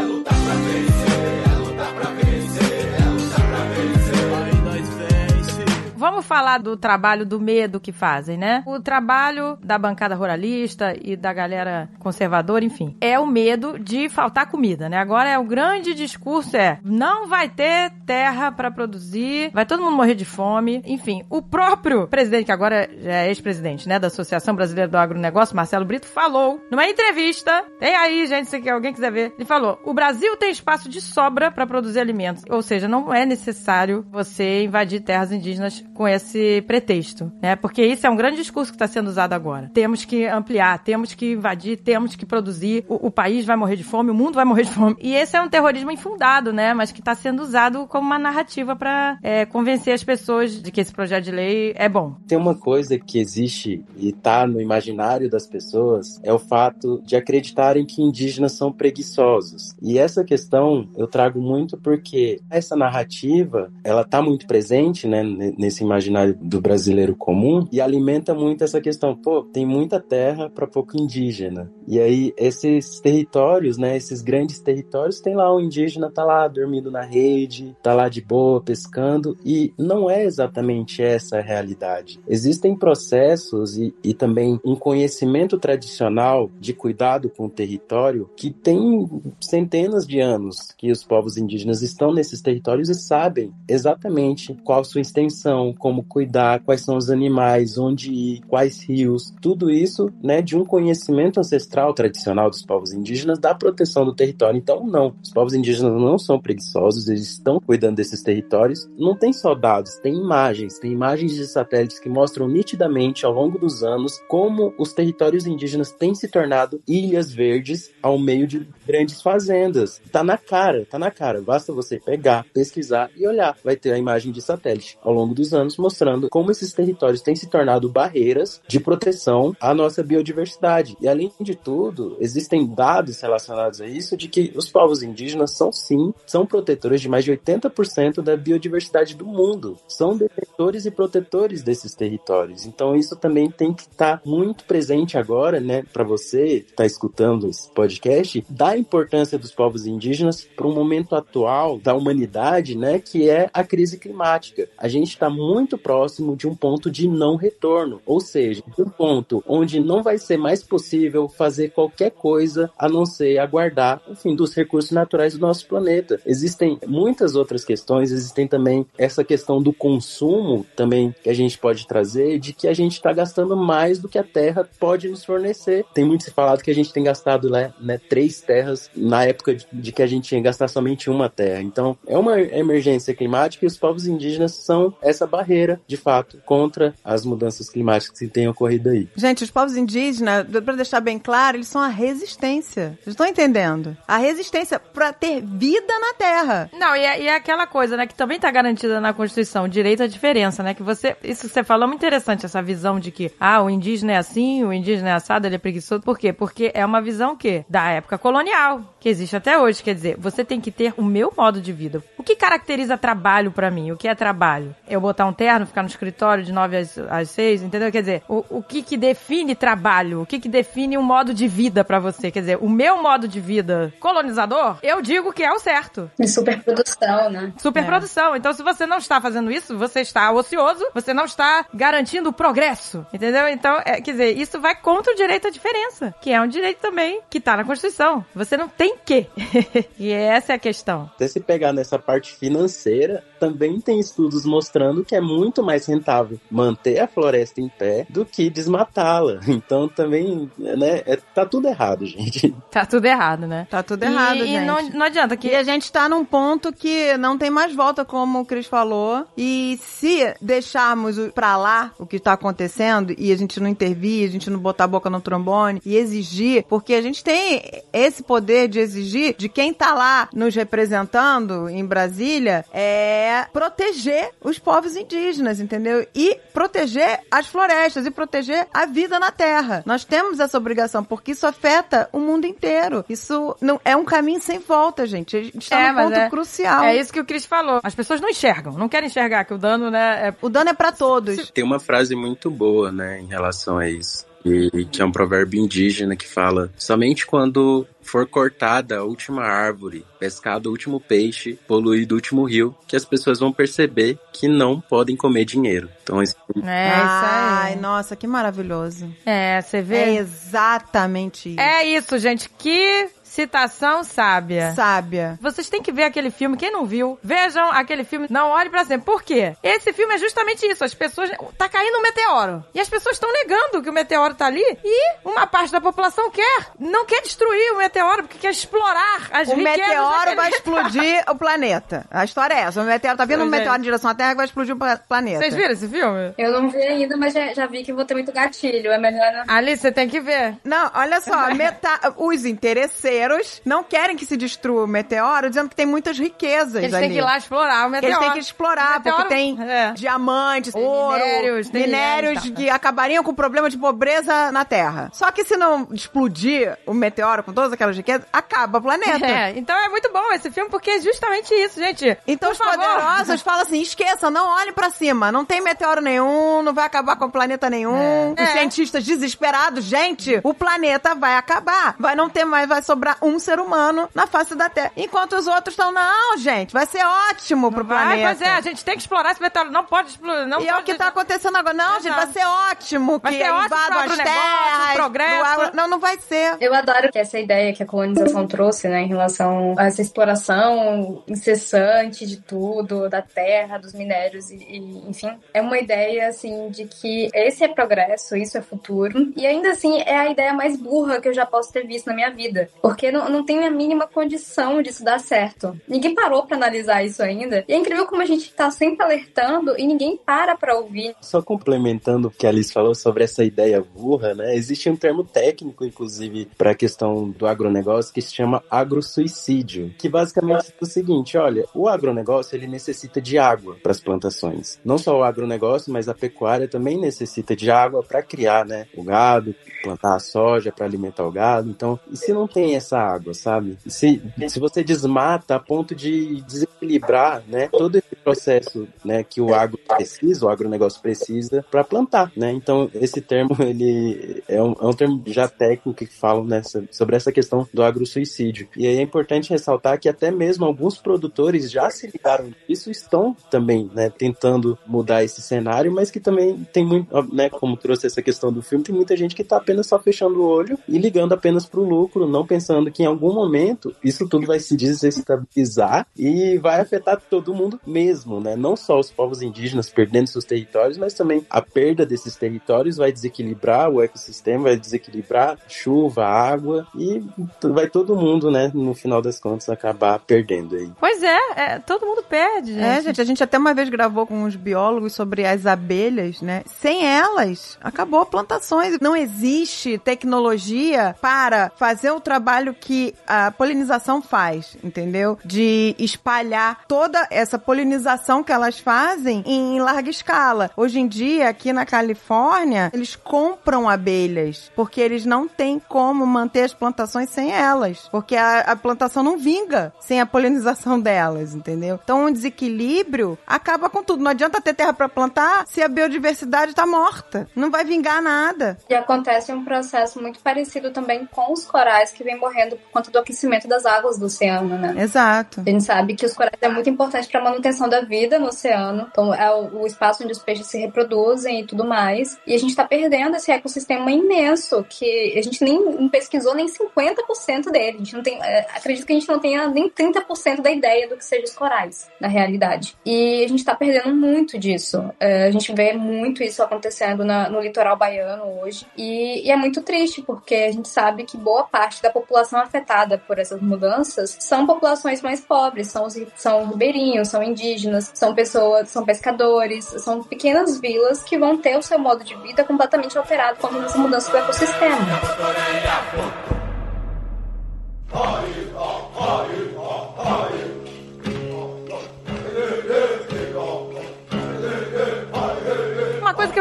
A: Vamos falar do trabalho do medo que fazem, né? O trabalho da bancada ruralista e da galera conservadora, enfim, é o medo de faltar comida, né? Agora é o grande discurso é: não vai ter terra pra produzir, vai todo mundo morrer de fome. Enfim, o próprio presidente que agora é ex-presidente, né, da Associação Brasileira do Agronegócio, Marcelo Brito, falou numa entrevista, tem aí, gente, se alguém quiser ver, ele falou: "O Brasil tem espaço de sobra pra produzir alimentos, ou seja, não é necessário você invadir terras indígenas com esse pretexto, né? Porque isso é um grande discurso que está sendo usado agora. Temos que ampliar, temos que invadir, temos que produzir, o, o país vai morrer de fome, o mundo vai morrer de fome. E esse é um terrorismo infundado, né? Mas que está sendo usado como uma narrativa para convencer as pessoas de que esse projeto de lei é bom.
D: Tem uma coisa que existe e tá no imaginário das pessoas, é o fato de acreditarem que indígenas são preguiçosos. E essa questão eu trago muito porque essa narrativa, ela tá muito presente, né, nesse imaginário do brasileiro comum e alimenta muito essa questão, pô, tem muita terra para pouco indígena. E aí esses territórios, né, esses grandes territórios, tem lá um indígena tá lá dormindo na rede, tá lá de boa pescando e não é exatamente essa a realidade. Existem processos e, e também um conhecimento tradicional de cuidado com o território que tem centenas de anos que os povos indígenas estão nesses territórios e sabem exatamente qual sua extensão, como cuidar, quais são os animais, onde ir, quais rios, tudo isso, né, de um conhecimento ancestral tradicional dos povos indígenas da proteção do território. Então, não, os povos indígenas não são preguiçosos, eles estão cuidando desses territórios. Não tem só dados, tem imagens, tem imagens de satélites que mostram nitidamente ao longo dos anos como os territórios indígenas têm se tornado ilhas verdes ao meio de grandes fazendas. Tá na cara, tá na cara. Basta você pegar, pesquisar e olhar. Vai ter a imagem de satélite ao longo dos anos anos, mostrando como esses territórios têm se tornado barreiras de proteção à nossa biodiversidade. E além de tudo, existem dados relacionados a isso de que os povos indígenas são sim, são protetores de mais de 80% da biodiversidade do mundo. São detentores e protetores desses territórios. Então isso também tem que estar muito presente agora, né, para você que está escutando esse podcast, da importância dos povos indígenas para um momento atual da humanidade, né, que é a crise climática. A gente está muito próximo de um ponto de não retorno, ou seja, de um ponto onde não vai ser mais possível fazer qualquer coisa a não ser aguardar o fim dos recursos naturais do nosso planeta. Existem muitas outras questões, existem também essa questão do consumo também que a gente pode trazer, de que a gente está gastando mais do que a Terra pode nos fornecer. Tem muito se falado que a gente tem gastado né, né, três terras na época de, de que a gente que gastar somente uma terra. Então, é uma emergência climática e os povos indígenas são essa barreira, de fato, contra as mudanças climáticas que têm ocorrido aí.
B: Gente, os povos indígenas, para deixar bem claro, eles são a resistência. Vocês estão entendendo? A resistência para ter vida na Terra.
A: Não, e é, e é aquela coisa, né, que também tá garantida na Constituição, o direito à diferença, né, que você, isso que você falou é muito interessante, essa visão de que, ah, o indígena é assim, o indígena é assado, ele é preguiçoso, por quê? Porque é uma visão que da época colonial, que existe até hoje, quer dizer, você tem que ter o meu modo de vida. O que caracteriza trabalho para mim? O que é trabalho? Eu botar um terno, ficar no escritório de 9 às, às 6, entendeu? Quer dizer, o, o que que define trabalho? O que que define um modo de vida para você? Quer dizer, o meu modo de vida colonizador, eu digo que é o certo.
C: De superprodução, né?
A: Superprodução. Então, se você não está fazendo isso, você está ocioso, você não está garantindo o progresso, entendeu? Então, é, quer dizer, isso vai contra o direito à diferença, que é um direito também que tá na Constituição. Você não tem que. e essa é a questão.
D: Se pegar nessa parte financeira, também tem estudos mostrando que é muito mais rentável manter a floresta em pé do que desmatá-la. Então também, né, é, tá tudo errado, gente.
A: Tá tudo errado, né?
B: Tá tudo errado,
A: e,
B: gente.
A: E não, não adianta que
B: E a gente tá num ponto que não tem mais volta, como o Cris falou. E se deixarmos pra lá o que tá acontecendo e a gente não intervir, a gente não botar a boca no trombone e exigir, porque a gente tem esse poder de exigir de quem tá lá nos representando em Brasília é proteger os povos indígenas, entendeu? E proteger as florestas e proteger a vida na terra. Nós temos essa obrigação, porque isso afeta o mundo inteiro. Isso não é um caminho sem volta, gente. A gente tá
A: É,
B: num ponto
A: é-
B: crucial.
A: É isso que o Cris falou. As pessoas não enxergam, não querem enxergar que o dano, né, é
B: O dano é pra todos.
D: Tem uma frase muito boa, né, em relação a isso. E, que é um provérbio indígena que fala: somente quando for cortada a última árvore, pescado o último peixe, poluído o último rio, que as pessoas vão perceber que não podem comer dinheiro. Então, isso
A: É
B: Ai,
A: isso aí.
B: nossa, que maravilhoso.
A: É, você
B: É
A: vê.
B: exatamente isso.
A: É isso, gente. Que citação sábia.
B: Sábia.
A: Vocês têm que ver aquele filme. Quem não viu, vejam aquele filme. Não olhe pra sempre. Por quê? Esse filme é justamente isso. As pessoas. Tá caindo um meteoro. E as pessoas estão negando que o meteoro tá ali. E uma parte da população quer. Não quer destruir o meteoro, porque quer explorar as
B: O
A: riquezas
B: meteoro
A: daquele
B: vai
A: meteoro.
B: explodir o planeta. A história é essa. O meteoro tá vindo um
A: Gente.
B: meteoro em direção à Terra que vai explodir o pla- planeta.
A: Vocês viram esse filme?
C: Eu não vi ainda, mas já, já vi que vou ter muito gatilho. É melhor. não-
A: Ali você tem que ver.
B: Não, olha só, meta- os interesseiros não querem que se destrua o meteoro, dizendo que tem muitas riquezas
A: Eles
B: ali.
A: têm que ir lá explorar o
B: Que
A: meteoro.
B: Eles têm que explorar,
A: Meteoro-
B: porque tem
A: É.
B: diamantes,
A: Tem
B: ouro,
A: minérios, tem
B: minérios
A: minérios, tá.
B: que acabariam com o problema de pobreza na Terra. Só que se não explodir o meteoro com todas aquelas riquezas, acaba o planeta.
A: É, então é muito bom esse filme, porque é justamente isso, gente.
B: Então
A: Por
B: os
A: favor.
B: poderosos falam assim: esqueça, não olhe pra cima, não tem meteoro nenhum, não vai acabar com o planeta nenhum. Os
A: É.
B: cientistas desesperados, gente, o planeta vai acabar. Vai não ter mais, vai sobrar um ser humano na face da Terra. Enquanto os outros estão, não, gente, vai ser ótimo pro
A: Vai,
B: planeta.
A: pois é, a gente tem que explorar esse meteoro. Não pode explorar. Não
B: e é o
A: pode
B: que tá acontecendo agora. Não, gente, vai ser ótimo
A: Vai
B: que
A: ser ótimo
B: invadam as terras.
A: progresso.
B: pro agro- Não, não vai ser.
C: Eu adoro que essa ideia que a colonização trouxe, né, em relação a essa exploração incessante de tudo, da terra, dos minérios e, e, enfim, é uma ideia assim de que esse é progresso, isso é futuro. E ainda assim é a ideia mais burra que eu já posso ter visto na minha vida, porque porque não, não tem a mínima condição disso dar certo. Ninguém parou pra analisar isso ainda. E é incrível como a gente tá sempre alertando e ninguém para pra ouvir.
D: Só complementando o que a Alice falou sobre essa ideia burra, né? Existe um termo técnico, inclusive, para a questão do agronegócio que se chama agrosuicídio, que basicamente é o seguinte: olha, o agronegócio ele necessita de água para as plantações. Não só o agronegócio, mas a pecuária também necessita de água para criar, né, o gado, plantar a soja para alimentar o gado. Então, e se não tem essa água, sabe? Se, se você desmata a ponto de desequilibrar, né, todo esse processo, né, que o agro precisa, o agronegócio precisa para plantar, né? Então, esse termo ele é um, é um termo já técnico que fala nessa, sobre essa questão do agrosuicídio. E aí é importante ressaltar que até mesmo alguns produtores já se ligaram disso, estão também, né, tentando mudar esse cenário, mas que também tem muito, né, como trouxe essa questão do filme, tem muita gente que está apenas só fechando o olho e ligando apenas para o lucro, não pensando que em algum momento isso tudo vai se desestabilizar e vai afetar todo mundo mesmo, né? Não só os povos indígenas perdendo seus territórios, mas também a perda desses territórios vai desequilibrar o ecossistema, vai desequilibrar chuva, água e vai todo mundo, né, no final das contas acabar perdendo aí.
A: Pois é, é, todo mundo perde, gente.
B: É, gente, a gente até uma vez gravou com os biólogos sobre as abelhas, né? Sem elas, acabou plantações. Não existe tecnologia para fazer o trabalho que a polinização faz, entendeu? De espalhar toda essa polinização que elas fazem em larga escala. Hoje em dia, aqui na Califórnia, eles compram abelhas, porque eles não têm como manter as plantações sem elas, porque a, a plantação não vinga sem a polinização delas, entendeu? Então, um desequilíbrio acaba com tudo. Não adianta ter terra para plantar se a biodiversidade tá morta. Não vai vingar nada.
C: E acontece um processo muito parecido também com os corais que vem morrendo por conta do aquecimento das águas do oceano, né?
B: Exato.
C: A gente sabe que os corais é muito importante para a manutenção da vida no oceano. Então, é o, o espaço onde os peixes se reproduzem e tudo mais. E a gente está perdendo esse ecossistema imenso que a gente nem pesquisou nem 50% dele. A gente não tem, é, acredito que a gente não tenha nem 30% da ideia do que sejam os corais, na realidade. E a gente está perdendo muito disso. É, a gente vê muito isso acontecendo na, no litoral baiano hoje. E, e é muito triste, porque a gente sabe que boa parte da população afetada por essas mudanças são populações mais pobres, são, são ribeirinhos, são indígenas, são pessoas, são pescadores, são pequenas vilas que vão ter o seu modo de vida completamente alterado com essa mudança do ecossistema.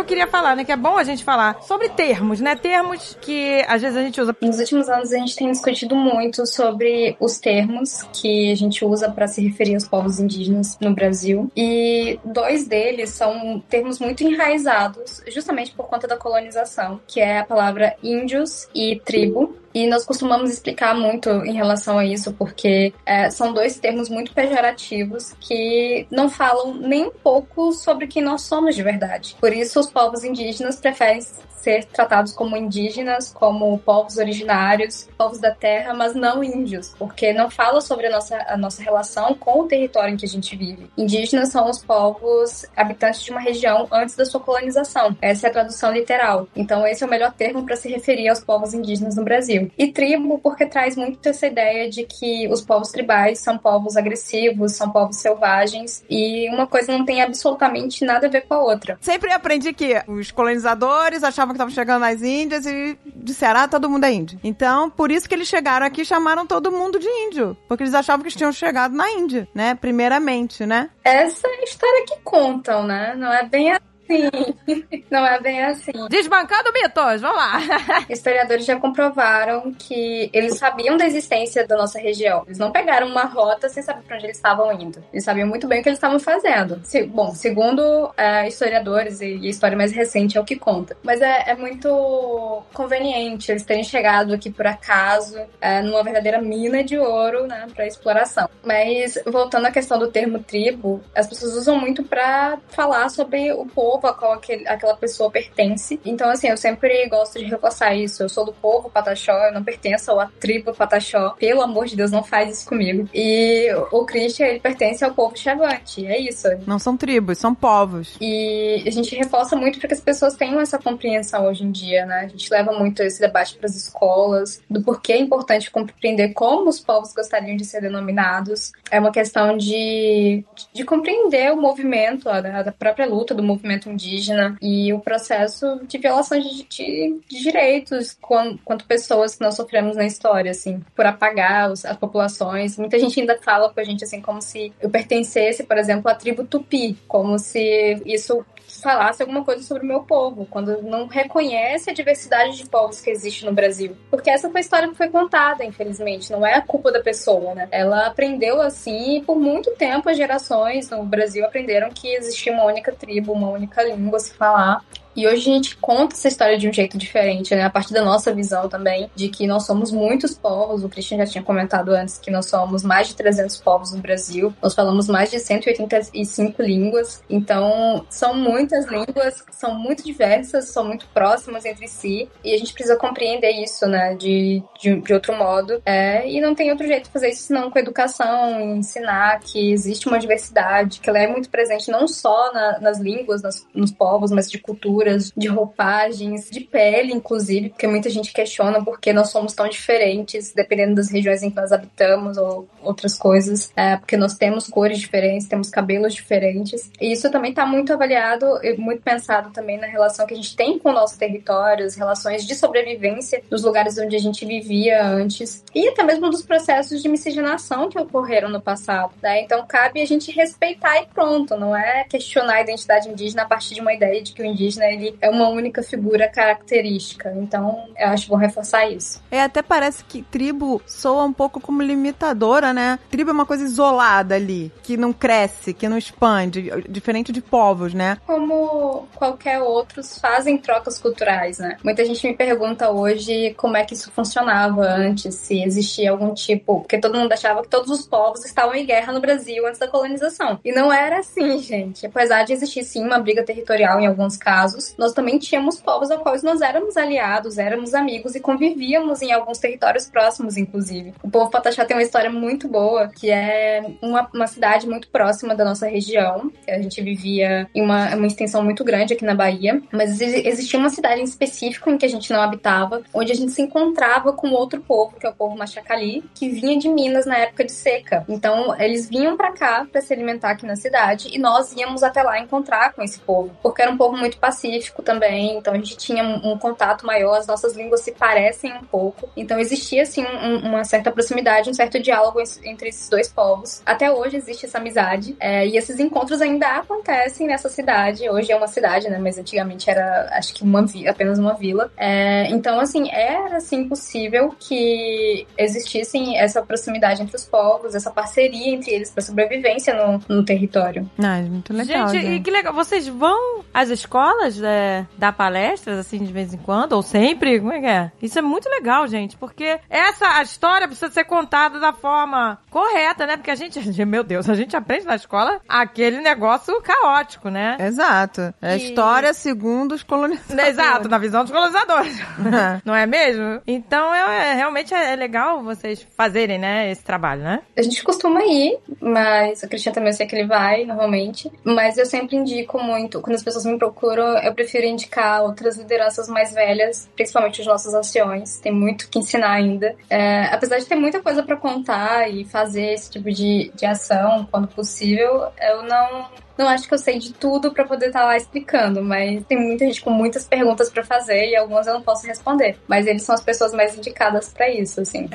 A: Eu queria falar, né? Que é bom a gente falar sobre termos, né? Termos que às vezes a gente usa.
C: Nos últimos anos a gente tem discutido muito sobre os termos que a gente usa para se referir aos povos indígenas no Brasil. E dois deles são termos muito enraizados, justamente por conta da colonização, que é a palavra índios e tribo. E nós costumamos explicar muito em relação a isso, porque é, são dois termos muito pejorativos que não falam nem um pouco sobre quem nós somos de verdade. Por isso, os povos indígenas preferem ser tratados como indígenas, como povos originários, povos da terra, mas não índios, porque não fala sobre a nossa, a nossa relação com o território em que a gente vive. Indígenas são os povos habitantes de uma região antes da sua colonização. Essa é a tradução literal. Então, esse é o melhor termo para se referir aos povos indígenas no Brasil. E tribo, porque traz muito essa ideia de que os povos tribais são povos agressivos, são povos selvagens, e uma coisa não tem absolutamente nada a ver com a outra.
B: Sempre aprendi que os colonizadores achavam que estavam chegando nas Índias e disseram, ah, todo mundo é índio. Então, por isso que eles chegaram aqui e chamaram todo mundo de índio. Porque eles achavam que eles tinham chegado na Índia, né? Primeiramente, né?
C: Essa é a história que contam, né? Não é bem assim. Não é bem assim.
A: Desbancando mitos, vamos lá.
C: Historiadores já comprovaram que eles sabiam da existência da nossa região. Eles não pegaram uma rota sem saber para onde eles estavam indo. Eles sabiam muito bem o que eles estavam fazendo. Se, bom, segundo é, historiadores, e a história mais recente é o que conta. Mas é, é muito conveniente eles terem chegado aqui por acaso, é, numa verdadeira mina de ouro, né, para exploração. Mas voltando à questão do termo tribo, as pessoas usam muito para falar sobre o povo povo a qual aquele, aquela pessoa pertence. Então, assim, eu sempre gosto de reforçar isso. Eu sou do povo Pataxó, eu não pertenço à tribo Pataxó. Pelo amor de Deus, não faz isso comigo. E o Christian, ele pertence ao povo Xavante. É isso.
B: Não são tribos, são povos.
C: E a gente reforça muito para que as pessoas tenham essa compreensão hoje em dia, né? A gente leva muito esse debate para as escolas, do porquê é importante compreender como os povos gostariam de ser denominados. É uma questão de, de compreender o movimento, a, a própria luta do movimento indígena e o processo de violação de, de, de direitos quanto pessoas que nós sofremos na história, assim, por apagar os, as populações. Muita gente ainda fala com a gente, assim, como se eu pertencesse, por exemplo, à tribo Tupi, como se isso falasse alguma coisa sobre o meu povo, quando não reconhece a diversidade de povos que existe no Brasil. Porque essa foi a história que foi contada, infelizmente, não é a culpa da pessoa, né? Ela aprendeu assim e por muito tempo as gerações no Brasil aprenderam que existia uma única tribo, uma única língua a se falar. E hoje a gente conta essa história de um jeito diferente, né? A partir da nossa visão também, de que nós somos muitos povos. O Christian já tinha comentado antes que nós somos mais de 300 povos no Brasil. Nós falamos mais de 185 línguas. Então, são muitas línguas, são muito diversas, são muito próximas entre si. E a gente precisa compreender isso, né? De, de, de outro modo. É, e não tem outro jeito de fazer isso senão com educação, ensinar que existe uma diversidade, que ela é muito presente não só na, nas línguas, nas, nos povos, mas de cultura de roupagens, de pele, inclusive, porque muita gente questiona por que nós somos tão diferentes, dependendo das regiões em que nós habitamos ou outras coisas, é, porque nós temos cores diferentes, temos cabelos diferentes. E isso também está muito avaliado e muito pensado também na relação que a gente tem com o nosso território, as relações de sobrevivência dos lugares onde a gente vivia antes, e até mesmo dos processos de miscigenação que ocorreram no passado. Né? Então cabe a gente respeitar e pronto, não é questionar a identidade indígena a partir de uma ideia de que o indígena ele é uma única figura característica. Então, eu acho bom reforçar isso.
B: É, até parece que tribo soa um pouco como limitadora, né? Tribo é uma coisa isolada ali, que não cresce, que não expande, diferente de povos, né?
C: Como qualquer outros fazem trocas culturais, né? Muita gente me pergunta hoje como é que isso funcionava antes, se existia algum tipo, porque todo mundo achava que todos os povos estavam em guerra no Brasil antes da colonização. E não era assim, gente. Apesar de existir sim uma briga territorial em alguns casos, nós também tínhamos povos aos quais nós éramos aliados, éramos amigos e convivíamos em alguns territórios próximos, inclusive. O povo Pataxá tem uma história muito boa, que é uma, uma cidade muito próxima da nossa região. A gente vivia em uma, uma extensão muito grande aqui na Bahia, mas existia uma cidade em específico em que a gente não habitava, onde a gente se encontrava com outro povo, que é o povo Machacali, que vinha de Minas na época de seca. Então, eles vinham para cá para se alimentar aqui na cidade e nós íamos até lá encontrar com esse povo, porque era um povo muito pacífico específico também, então a gente tinha um, um contato maior, as nossas línguas se parecem um pouco, então existia assim um, uma certa proximidade, um certo diálogo entre esses dois povos. Até hoje existe essa amizade é, e esses encontros ainda acontecem nessa cidade. Hoje é uma cidade, né? Mas antigamente era, acho que uma apenas uma vila. É, então, assim, era assim possível que existissem essa proximidade entre os povos, essa parceria entre eles para sobrevivência no, no território.
B: Ah, muito legal.
A: Gente,
B: gente,
A: e que legal. Vocês vão às escolas é, dar palestras, assim, de vez em quando, ou sempre? Como é que é? Isso é muito legal, gente, porque essa a história precisa ser contada da forma correta, né? Porque a gente, meu Deus, a gente aprende na escola aquele negócio caótico, né?
B: Exato. É a
A: E-
B: história segundo os colonizadores.
A: Exato, na visão dos colonizadores. Não é mesmo? Então, é, é- realmente é, é legal vocês fazerem, né, esse trabalho, né?
C: A gente costuma ir, mas o Cristian também eu sei que ele vai normalmente. Mas eu sempre indico muito, quando as pessoas me procuram, eu prefiro indicar outras lideranças mais velhas, principalmente os nossos anciões. Tem muito que ensinar ainda. É, apesar de ter muita coisa pra contar e fazer esse tipo de, de ação quando possível, eu não. Não acho que eu sei de tudo pra poder estar lá explicando, mas tem muita gente com muitas perguntas pra fazer e algumas eu não posso responder. Mas eles são as pessoas mais indicadas pra isso, assim.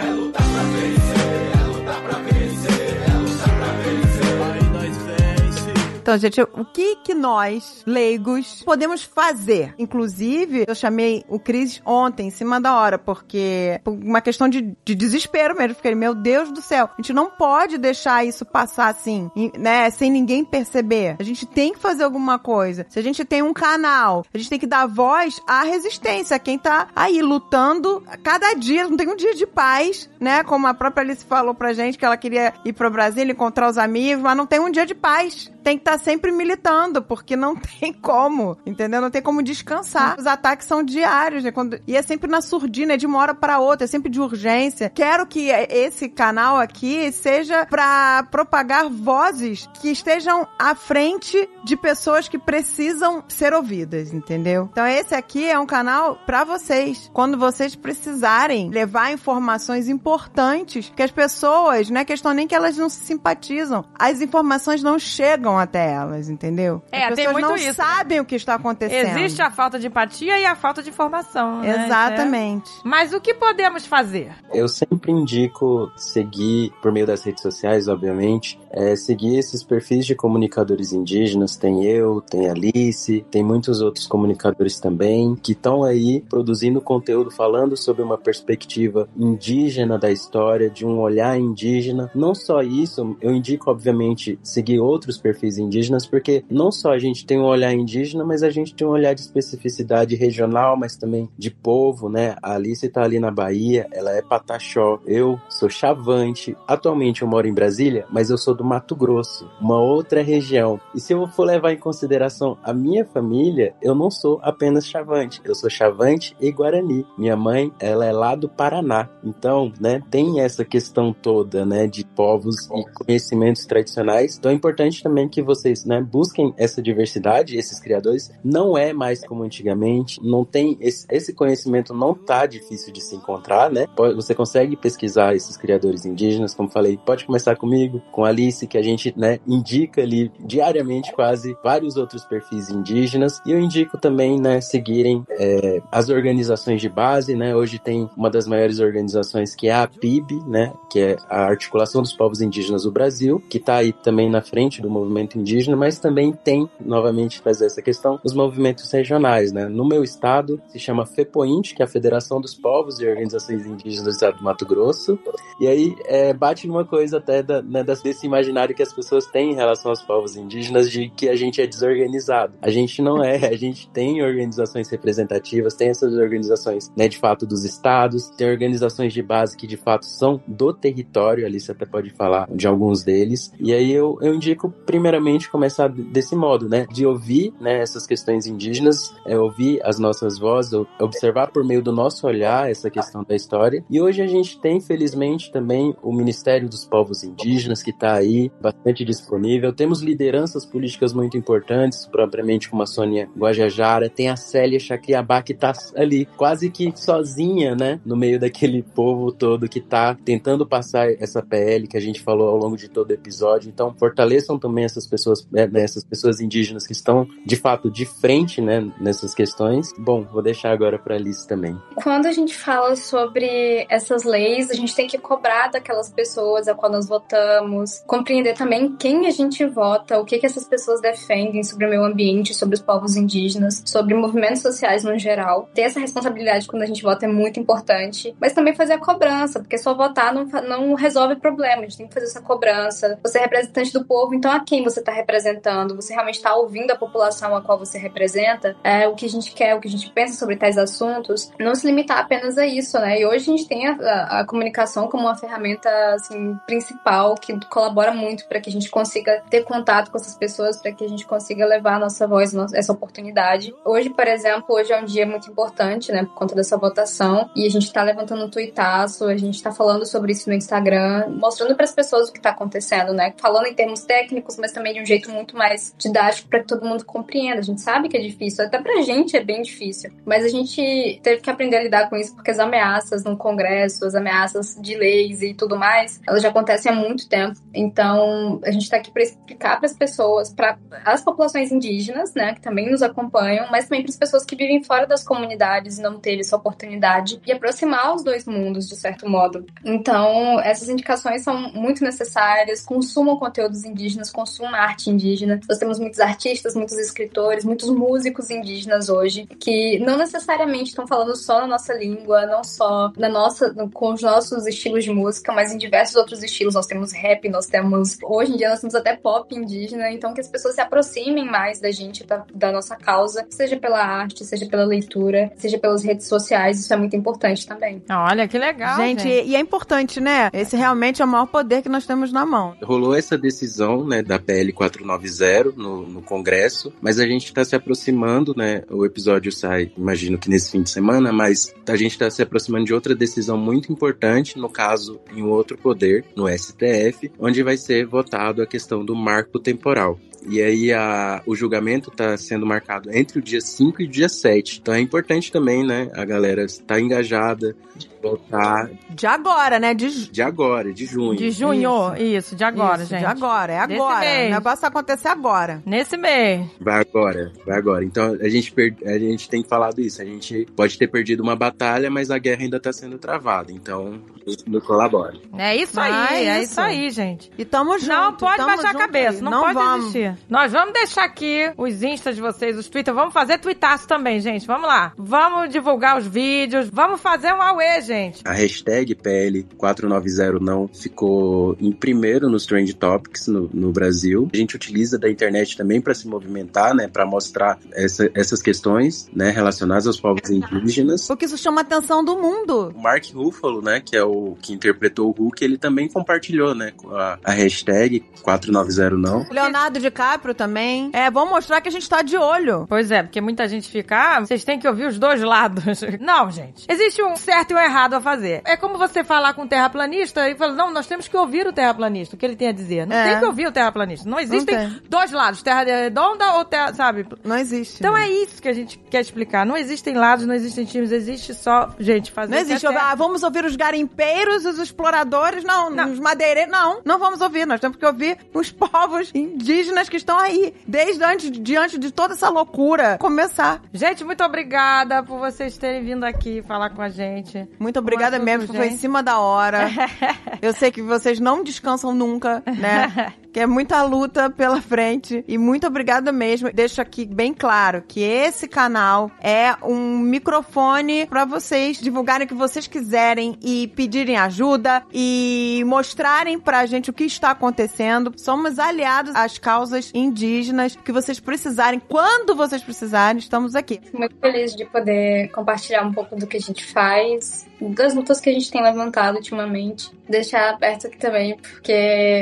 B: Então, gente, o que que nós, leigos, podemos fazer? Inclusive, eu chamei o Cris ontem, em cima da hora, porque por uma questão de, de desespero mesmo. Fiquei, meu Deus do céu, a gente não pode deixar isso passar assim, né, sem ninguém perceber. A gente tem que fazer alguma coisa. Se a gente tem um canal, a gente tem que dar voz à resistência, a quem tá aí lutando cada dia. Não tem um dia de paz, né? Como a própria Alice falou pra gente, que ela queria ir pro Brasil, encontrar os amigos, mas não tem um dia de paz. Tem que estar sempre militando, porque não tem como, entendeu? Não tem como descansar. Os ataques são diários, né? Quando... E é sempre na surdina, é de uma hora para outra, é sempre de urgência. Quero que esse canal aqui seja para propagar vozes que estejam à frente de pessoas que precisam ser ouvidas, entendeu? Então esse aqui é um canal para vocês. Quando vocês precisarem levar informações importantes que as pessoas, não é questão nem que elas não se simpatizam, as informações não chegam até elas, entendeu?
A: É,
B: as
A: tem
B: pessoas
A: muito
B: não
A: isso, né?
B: sabem o que está acontecendo.
A: Existe a falta de empatia e a falta de informação. né?
B: Exatamente.
A: É. Mas o que podemos fazer?
D: Eu sempre indico seguir, por meio das redes sociais, obviamente, é, seguir esses perfis de comunicadores indígenas. Tem eu, tem Alice, tem muitos outros comunicadores também, que estão aí produzindo conteúdo falando sobre uma perspectiva indígena da história, de um olhar indígena. Não só isso, eu indico, obviamente, seguir outros perfis indígenas, porque não só a gente tem um olhar indígena, mas a gente tem um olhar de especificidade regional, mas também de povo, né? A Alice tá ali na Bahia, ela é pataxó, eu sou chavante. Atualmente eu moro em Brasília, mas eu sou do Mato Grosso, uma outra região. E se eu for levar em consideração a minha família, eu não sou apenas chavante, eu sou chavante e guarani. Minha mãe, ela é lá do Paraná. Então, né, tem essa questão toda, né, de povos e conhecimentos tradicionais. Então é importante também que vocês, né, busquem essa diversidade, esses criadores. Não é mais como antigamente, não tem esse, esse conhecimento não tá difícil de se encontrar, né? Você consegue pesquisar esses criadores indígenas, como falei, pode começar comigo, com a Alice, que a gente, né, indica ali diariamente quase vários outros perfis indígenas. E eu indico também, né, seguirem é, as organizações de base, né? Hoje tem uma das maiores organizações que é a PIB, né? Que é a Articulação dos Povos Indígenas do Brasil, que está aí também na frente do movimento indígena, mas também tem, novamente, trazer essa questão, os movimentos regionais, né? No meu estado, se chama FEPOINT, que é a Federação dos Povos e Organizações Indígenas do Estado do Mato Grosso. E aí é, bate numa coisa até da, né, desse imaginário que as pessoas têm em relação aos povos indígenas de que a gente é desorganizado. A gente não é, a gente tem organizações representativas, tem essas organizações, né, de fato, dos estados, tem organizações de base que de fato são do território, ali você até pode falar de alguns deles. E aí eu, eu indico, primeiramente, começar desse modo, né, de ouvir, né, essas questões indígenas, é ouvir as nossas vozes, observar por meio do nosso olhar essa questão da história. E hoje a gente tem, felizmente, também o Ministério dos Povos Indígenas, que está aí, bastante disponível. Temos lideranças políticas muito importantes, propriamente como a Sônia Guajajara. Tem a Célia Chacriabá, que está ali, quase que sozinha, né, no meio daquele povo todo que está tentando passar essa PL que a gente falou ao longo de todo o episódio. Então, fortaleçam também essas pessoas, né, essas pessoas indígenas que estão, de fato, de frente, né, nessas questões. Bom, vou deixar agora para Alice também.
C: Quando a gente fala sobre essas leis, a gente tem que cobrar daquelas pessoas a qual nós votamos, compreender também quem a gente vota, o que, que essas pessoas defendem sobre o meio ambiente, sobre os povos indígenas, sobre movimentos sociais no geral. Ter essa responsabilidade quando a gente vota é muito importante, mas também fazer a cobrança, porque só votar não, não resolve problema, a gente tem que fazer essa cobrança. Você é representante do povo, então a quem você está representando? Você realmente está ouvindo a população a qual você representa? É, o que a gente quer, o que a gente pensa sobre tais assuntos? Não se limitar apenas a isso, né? E hoje a gente tem a, a- comunicação como uma ferramenta assim, principal que colabora muito para que a gente consiga ter contato com essas pessoas, para que a gente consiga levar a nossa voz, essa oportunidade. Hoje, por exemplo, hoje é um dia muito importante, né? Por conta dessa votação. E a gente tá levantando um tuitaço, a gente tá falando sobre isso no Instagram, mostrando para as pessoas o que tá acontecendo, né? Falando em termos técnicos, mas também de um jeito muito mais didático para que todo mundo compreenda. A gente sabe que é difícil, até pra gente é bem difícil. Mas a gente teve que aprender a lidar com isso porque as ameaças no Congresso, as ameaças de leis e tudo mais, elas já acontecem há muito tempo. Então, a gente tá aqui para explicar para as pessoas, para as populações indígenas, né, que também nos acompanham, mas também para as pessoas que vivem fora das comunidades e não teve essa oportunidade e aproximar os dois mundos de certo modo. Então, essas indicações são muito necessárias. Consumam conteúdos indígenas, consumam arte indígena. Nós temos muitos artistas, muitos escritores, muitos músicos indígenas hoje que não necessariamente estão falando só na nossa língua, não só na nossa com os nossos estilos de música, mas em diversos outros estilos. Nós temos rap, nós temos temos, hoje em dia nós temos até pop indígena, então que as pessoas se aproximem mais da gente, da, da nossa causa, seja pela arte, seja pela leitura, seja pelas redes sociais, isso é muito importante também.
A: Olha, que legal,
B: gente,
A: gente.
B: e é importante, né? Esse realmente é o maior poder que nós temos na mão.
D: Rolou essa decisão, né, da PL 490 no, no Congresso, mas a gente está se aproximando, né? O episódio sai, imagino que nesse fim de semana, mas a gente está se aproximando de outra decisão muito importante, no caso, em outro poder, no STF, onde vai ser votado a questão do marco temporal. E aí a, o julgamento está sendo marcado entre o dia 5 e o dia 7. Então é importante também, né, a galera estar engajada, votar
B: De agora, né? De,
D: de agora, de junho.
A: De junho, isso, de agora,
B: Isso,
A: gente.
B: De agora, é agora.
A: mês.
B: O negócio acontecer agora.
A: Nesse mês.
D: Vai agora, vai agora. Então a gente, per- a gente tem falado isso. A gente pode ter perdido uma batalha, mas a guerra ainda está sendo travada. Então, não colabora.
A: É isso aí, é
B: isso.
A: isso aí, gente.
B: E tamo junto.
A: Não pode baixar a cabeça,
B: aí.
A: não, pode
B: vamos.
A: desistir. Nós vamos deixar aqui os instas de vocês, os Twitter. Vamos fazer tweetaço também, gente. Vamos lá. Vamos divulgar os vídeos. Vamos fazer um Aue, gente.
D: A hashtag PL490 não ficou em primeiro nos Trend Topics no, no Brasil. A gente utiliza da internet também para se movimentar, né, para mostrar essa- essas questões, né, relacionadas aos povos indígenas.
B: Porque isso chama a atenção do mundo.
D: O Mark Ruffalo, né, que é o que interpretou o Hulk, ele também compartilhou, né, a, a hashtag 490 não.
B: Leonardo DiCaprio também. É, vamos mostrar que a gente tá de olho.
A: Pois é, porque muita gente fica, ah, vocês têm que ouvir os dois lados. Não, gente. Existe um certo e um errado a fazer. É como você falar com um terraplanista e falar, não, nós temos que ouvir o terraplanista, o que ele tem a dizer. Não
B: É.
A: tem que ouvir o terraplanista. Não existem
B: tem.
A: dois lados, terra redonda ou terra, sabe?
B: Não existe.
A: Então
B: né?
A: é isso que a gente quer explicar. Não existem lados, não existem times, existe só gente fazendo.
B: Não
A: é
B: existe. Ah, vamos ouvir os garimpeiros, os exploradores, não,
A: Não.
B: os madeireiros. Não, não vamos ouvir. Nós temos que ouvir os povos indígenas que estão aí, desde antes, diante de toda essa loucura começar.
A: Gente, muito obrigada por vocês terem vindo aqui falar com a gente.
B: Muito obrigada mesmo, porque foi em cima da hora. Eu sei que vocês não descansam nunca, né? Que é muita luta pela frente. E muito obrigada mesmo. Deixo aqui bem claro que esse canal é um microfone pra vocês divulgarem o que vocês quiserem e pedirem ajuda e mostrarem pra gente o que está acontecendo. Somos aliados às causas indígenas que vocês precisarem. Quando vocês precisarem, estamos aqui.
C: Muito feliz de poder compartilhar um pouco do que a gente faz, das lutas que a gente tem levantado ultimamente. Deixar aberto aqui também, porque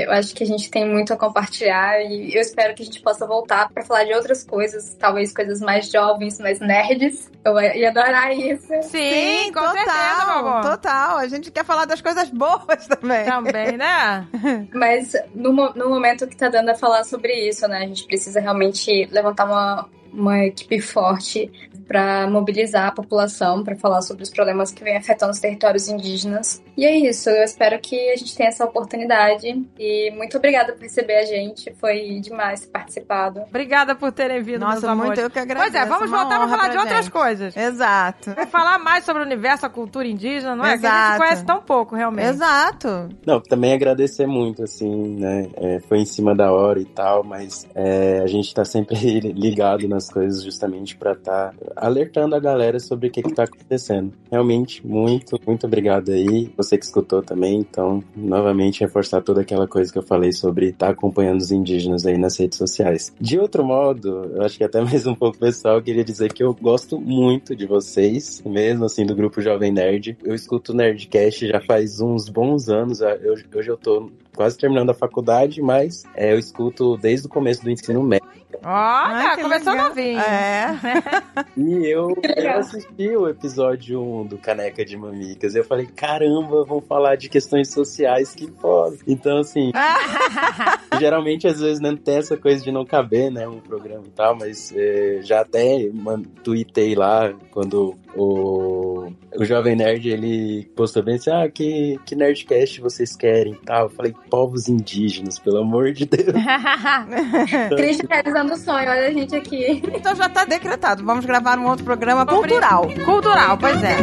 C: eu acho que a gente tem muito a compartilhar e eu espero que a gente possa voltar para falar de outras coisas, talvez coisas mais jovens, mais nerds. Eu ia adorar isso.
A: Sim, com certeza, meu amor.
B: total. A gente quer falar das coisas boas também.
A: Também, né?
C: Mas no, no momento que tá dando a falar sobre isso, né? A gente precisa realmente levantar uma, uma equipe forte para mobilizar a população, para falar sobre os problemas que vem afetando os territórios indígenas. E é isso, eu espero que a gente tenha essa oportunidade. E muito obrigada por receber a gente, foi demais ter participado.
A: Obrigada por terem vindo, meus
B: Nossa, muito
A: amores.
B: eu que agradeço.
A: Pois é, vamos
B: uma
A: voltar pra
B: honra
A: falar de
B: pra
A: outras
B: gente.
A: coisas.
B: Exato.
A: Vamos falar mais sobre o universo, a cultura indígena, não é? Que a gente
B: Exato.
A: conhece tão pouco, realmente.
B: Exato.
D: Não, também agradecer muito, assim, né? É, foi em cima da hora e tal, mas é, a gente tá sempre ligado nas coisas justamente pra estar alertando a galera sobre o que que tá acontecendo. Realmente, muito, muito obrigado aí. Você que escutou também, então, novamente, reforçar toda aquela coisa que eu falei sobre estar acompanhando os indígenas aí nas redes sociais. De outro modo, eu acho que até mais um pouco pessoal, eu queria dizer que eu gosto muito de vocês, mesmo assim, do grupo Jovem Nerd. Eu escuto o Nerdcast já faz uns bons anos. Eu- hoje eu tô quase terminando a faculdade, mas é, eu escuto desde o começo do ensino médio.
A: Olha,
B: Ai, que
A: começou
B: legal.
A: novinho.
B: É.
D: E eu, eu assisti o episódio 1 do Caneca de Mamicas. Eu falei, caramba, vão falar de questões sociais, que foda. Então, assim, geralmente às vezes não tem essa coisa de não caber, né, um programa e tal, mas é, já até man, tuitei lá quando o, o Jovem Nerd ele postou bem assim: ah, que, que Nerdcast vocês querem e tal. Eu falei, povos indígenas, pelo amor de Deus.
C: Cris realizando o sonho, olha a gente aqui.
B: Então já tá decretado. Vamos gravar um outro programa cultural.
A: Cultural, pois é.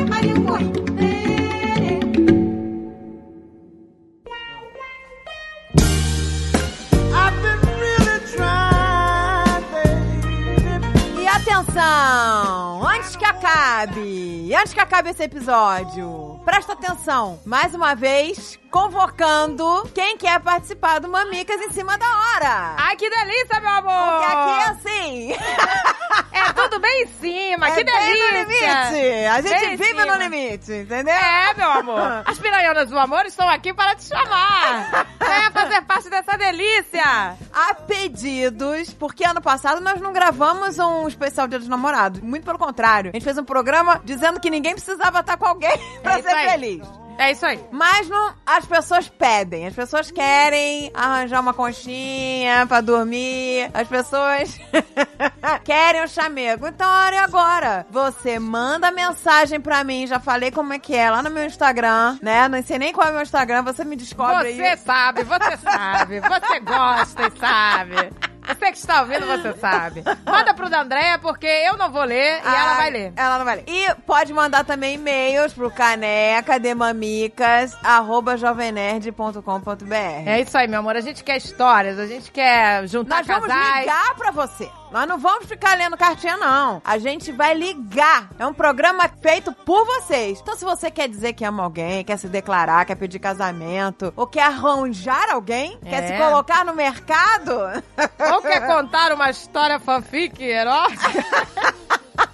B: E atenção! Antes que acabe, antes que acabe esse episódio, presta atenção. Mais uma vez, convocando quem quer participar do Mamicas em cima da hora.
A: Ai, que delícia, meu amor!
B: Porque aqui é assim.
A: É tudo bem em cima,
B: é
A: que delícia!
B: no limite. A gente
A: Bem em
B: vive no limite, entendeu?
A: É, meu amor. As piranhonas do amor estão aqui para te chamar. Venha fazer parte dessa delícia.
B: a pedidos, porque ano passado nós não gravamos um especial Dia dos Namorados. Muito pelo contrário. A gente fez um programa dizendo que ninguém precisava estar com alguém pra
A: É
B: ser feliz.
A: É isso aí.
B: Mas não, as pessoas pedem, as pessoas querem arranjar uma conchinha pra dormir, as pessoas querem o chamego. Então, a hora é agora. Você manda mensagem pra mim, já falei como é que é lá no meu Instagram, né? Não sei nem qual é o meu Instagram, você me descobre
A: Você sabe, você sabe. Você gosta e sabe. Você que está ouvindo, você sabe. Manda pro da Andréia, porque eu não vou ler e ela
B: Ah,
A: vai ler.
B: Ela não vai ler. E pode mandar também e-mails pro caneca de mamicas, arroba jovemnerd.com.br.
A: É isso aí, meu amor. A gente quer histórias, a gente quer juntar
B: Nós vamos
A: casais.
B: ligar pra você. Nós não vamos ficar lendo cartinha, não. A gente vai ligar. É um programa feito por vocês. Então, se você quer dizer que ama alguém, quer se declarar, quer pedir casamento, ou quer arranjar alguém, quer
A: É.
B: se colocar no mercado,
A: Ou quer contar uma história fanfic erótica?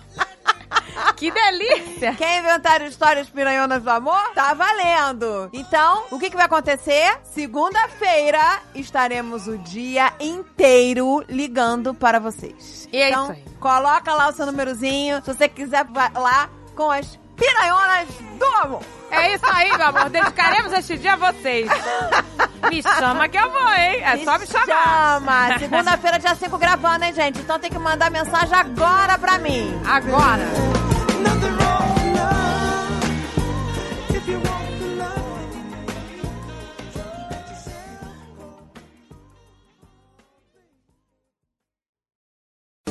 A: que delícia!
B: Quer inventar histórias piranhonas do amor? Tá valendo! Então, o que, que vai acontecer? Segunda-feira estaremos o dia inteiro ligando para vocês.
A: E é
B: então,
A: isso aí.
B: coloca lá o seu númerozinho. Se você quiser, vai lá com as piranhonas do amor.
A: É isso aí, meu amor. Dedicaremos este dia a vocês. Me chama que eu vou, hein? É só me chamar.
B: Chama! Segunda-feira, dia 5, gravando, hein, gente? Então tem que mandar mensagem agora pra mim.
A: Agora.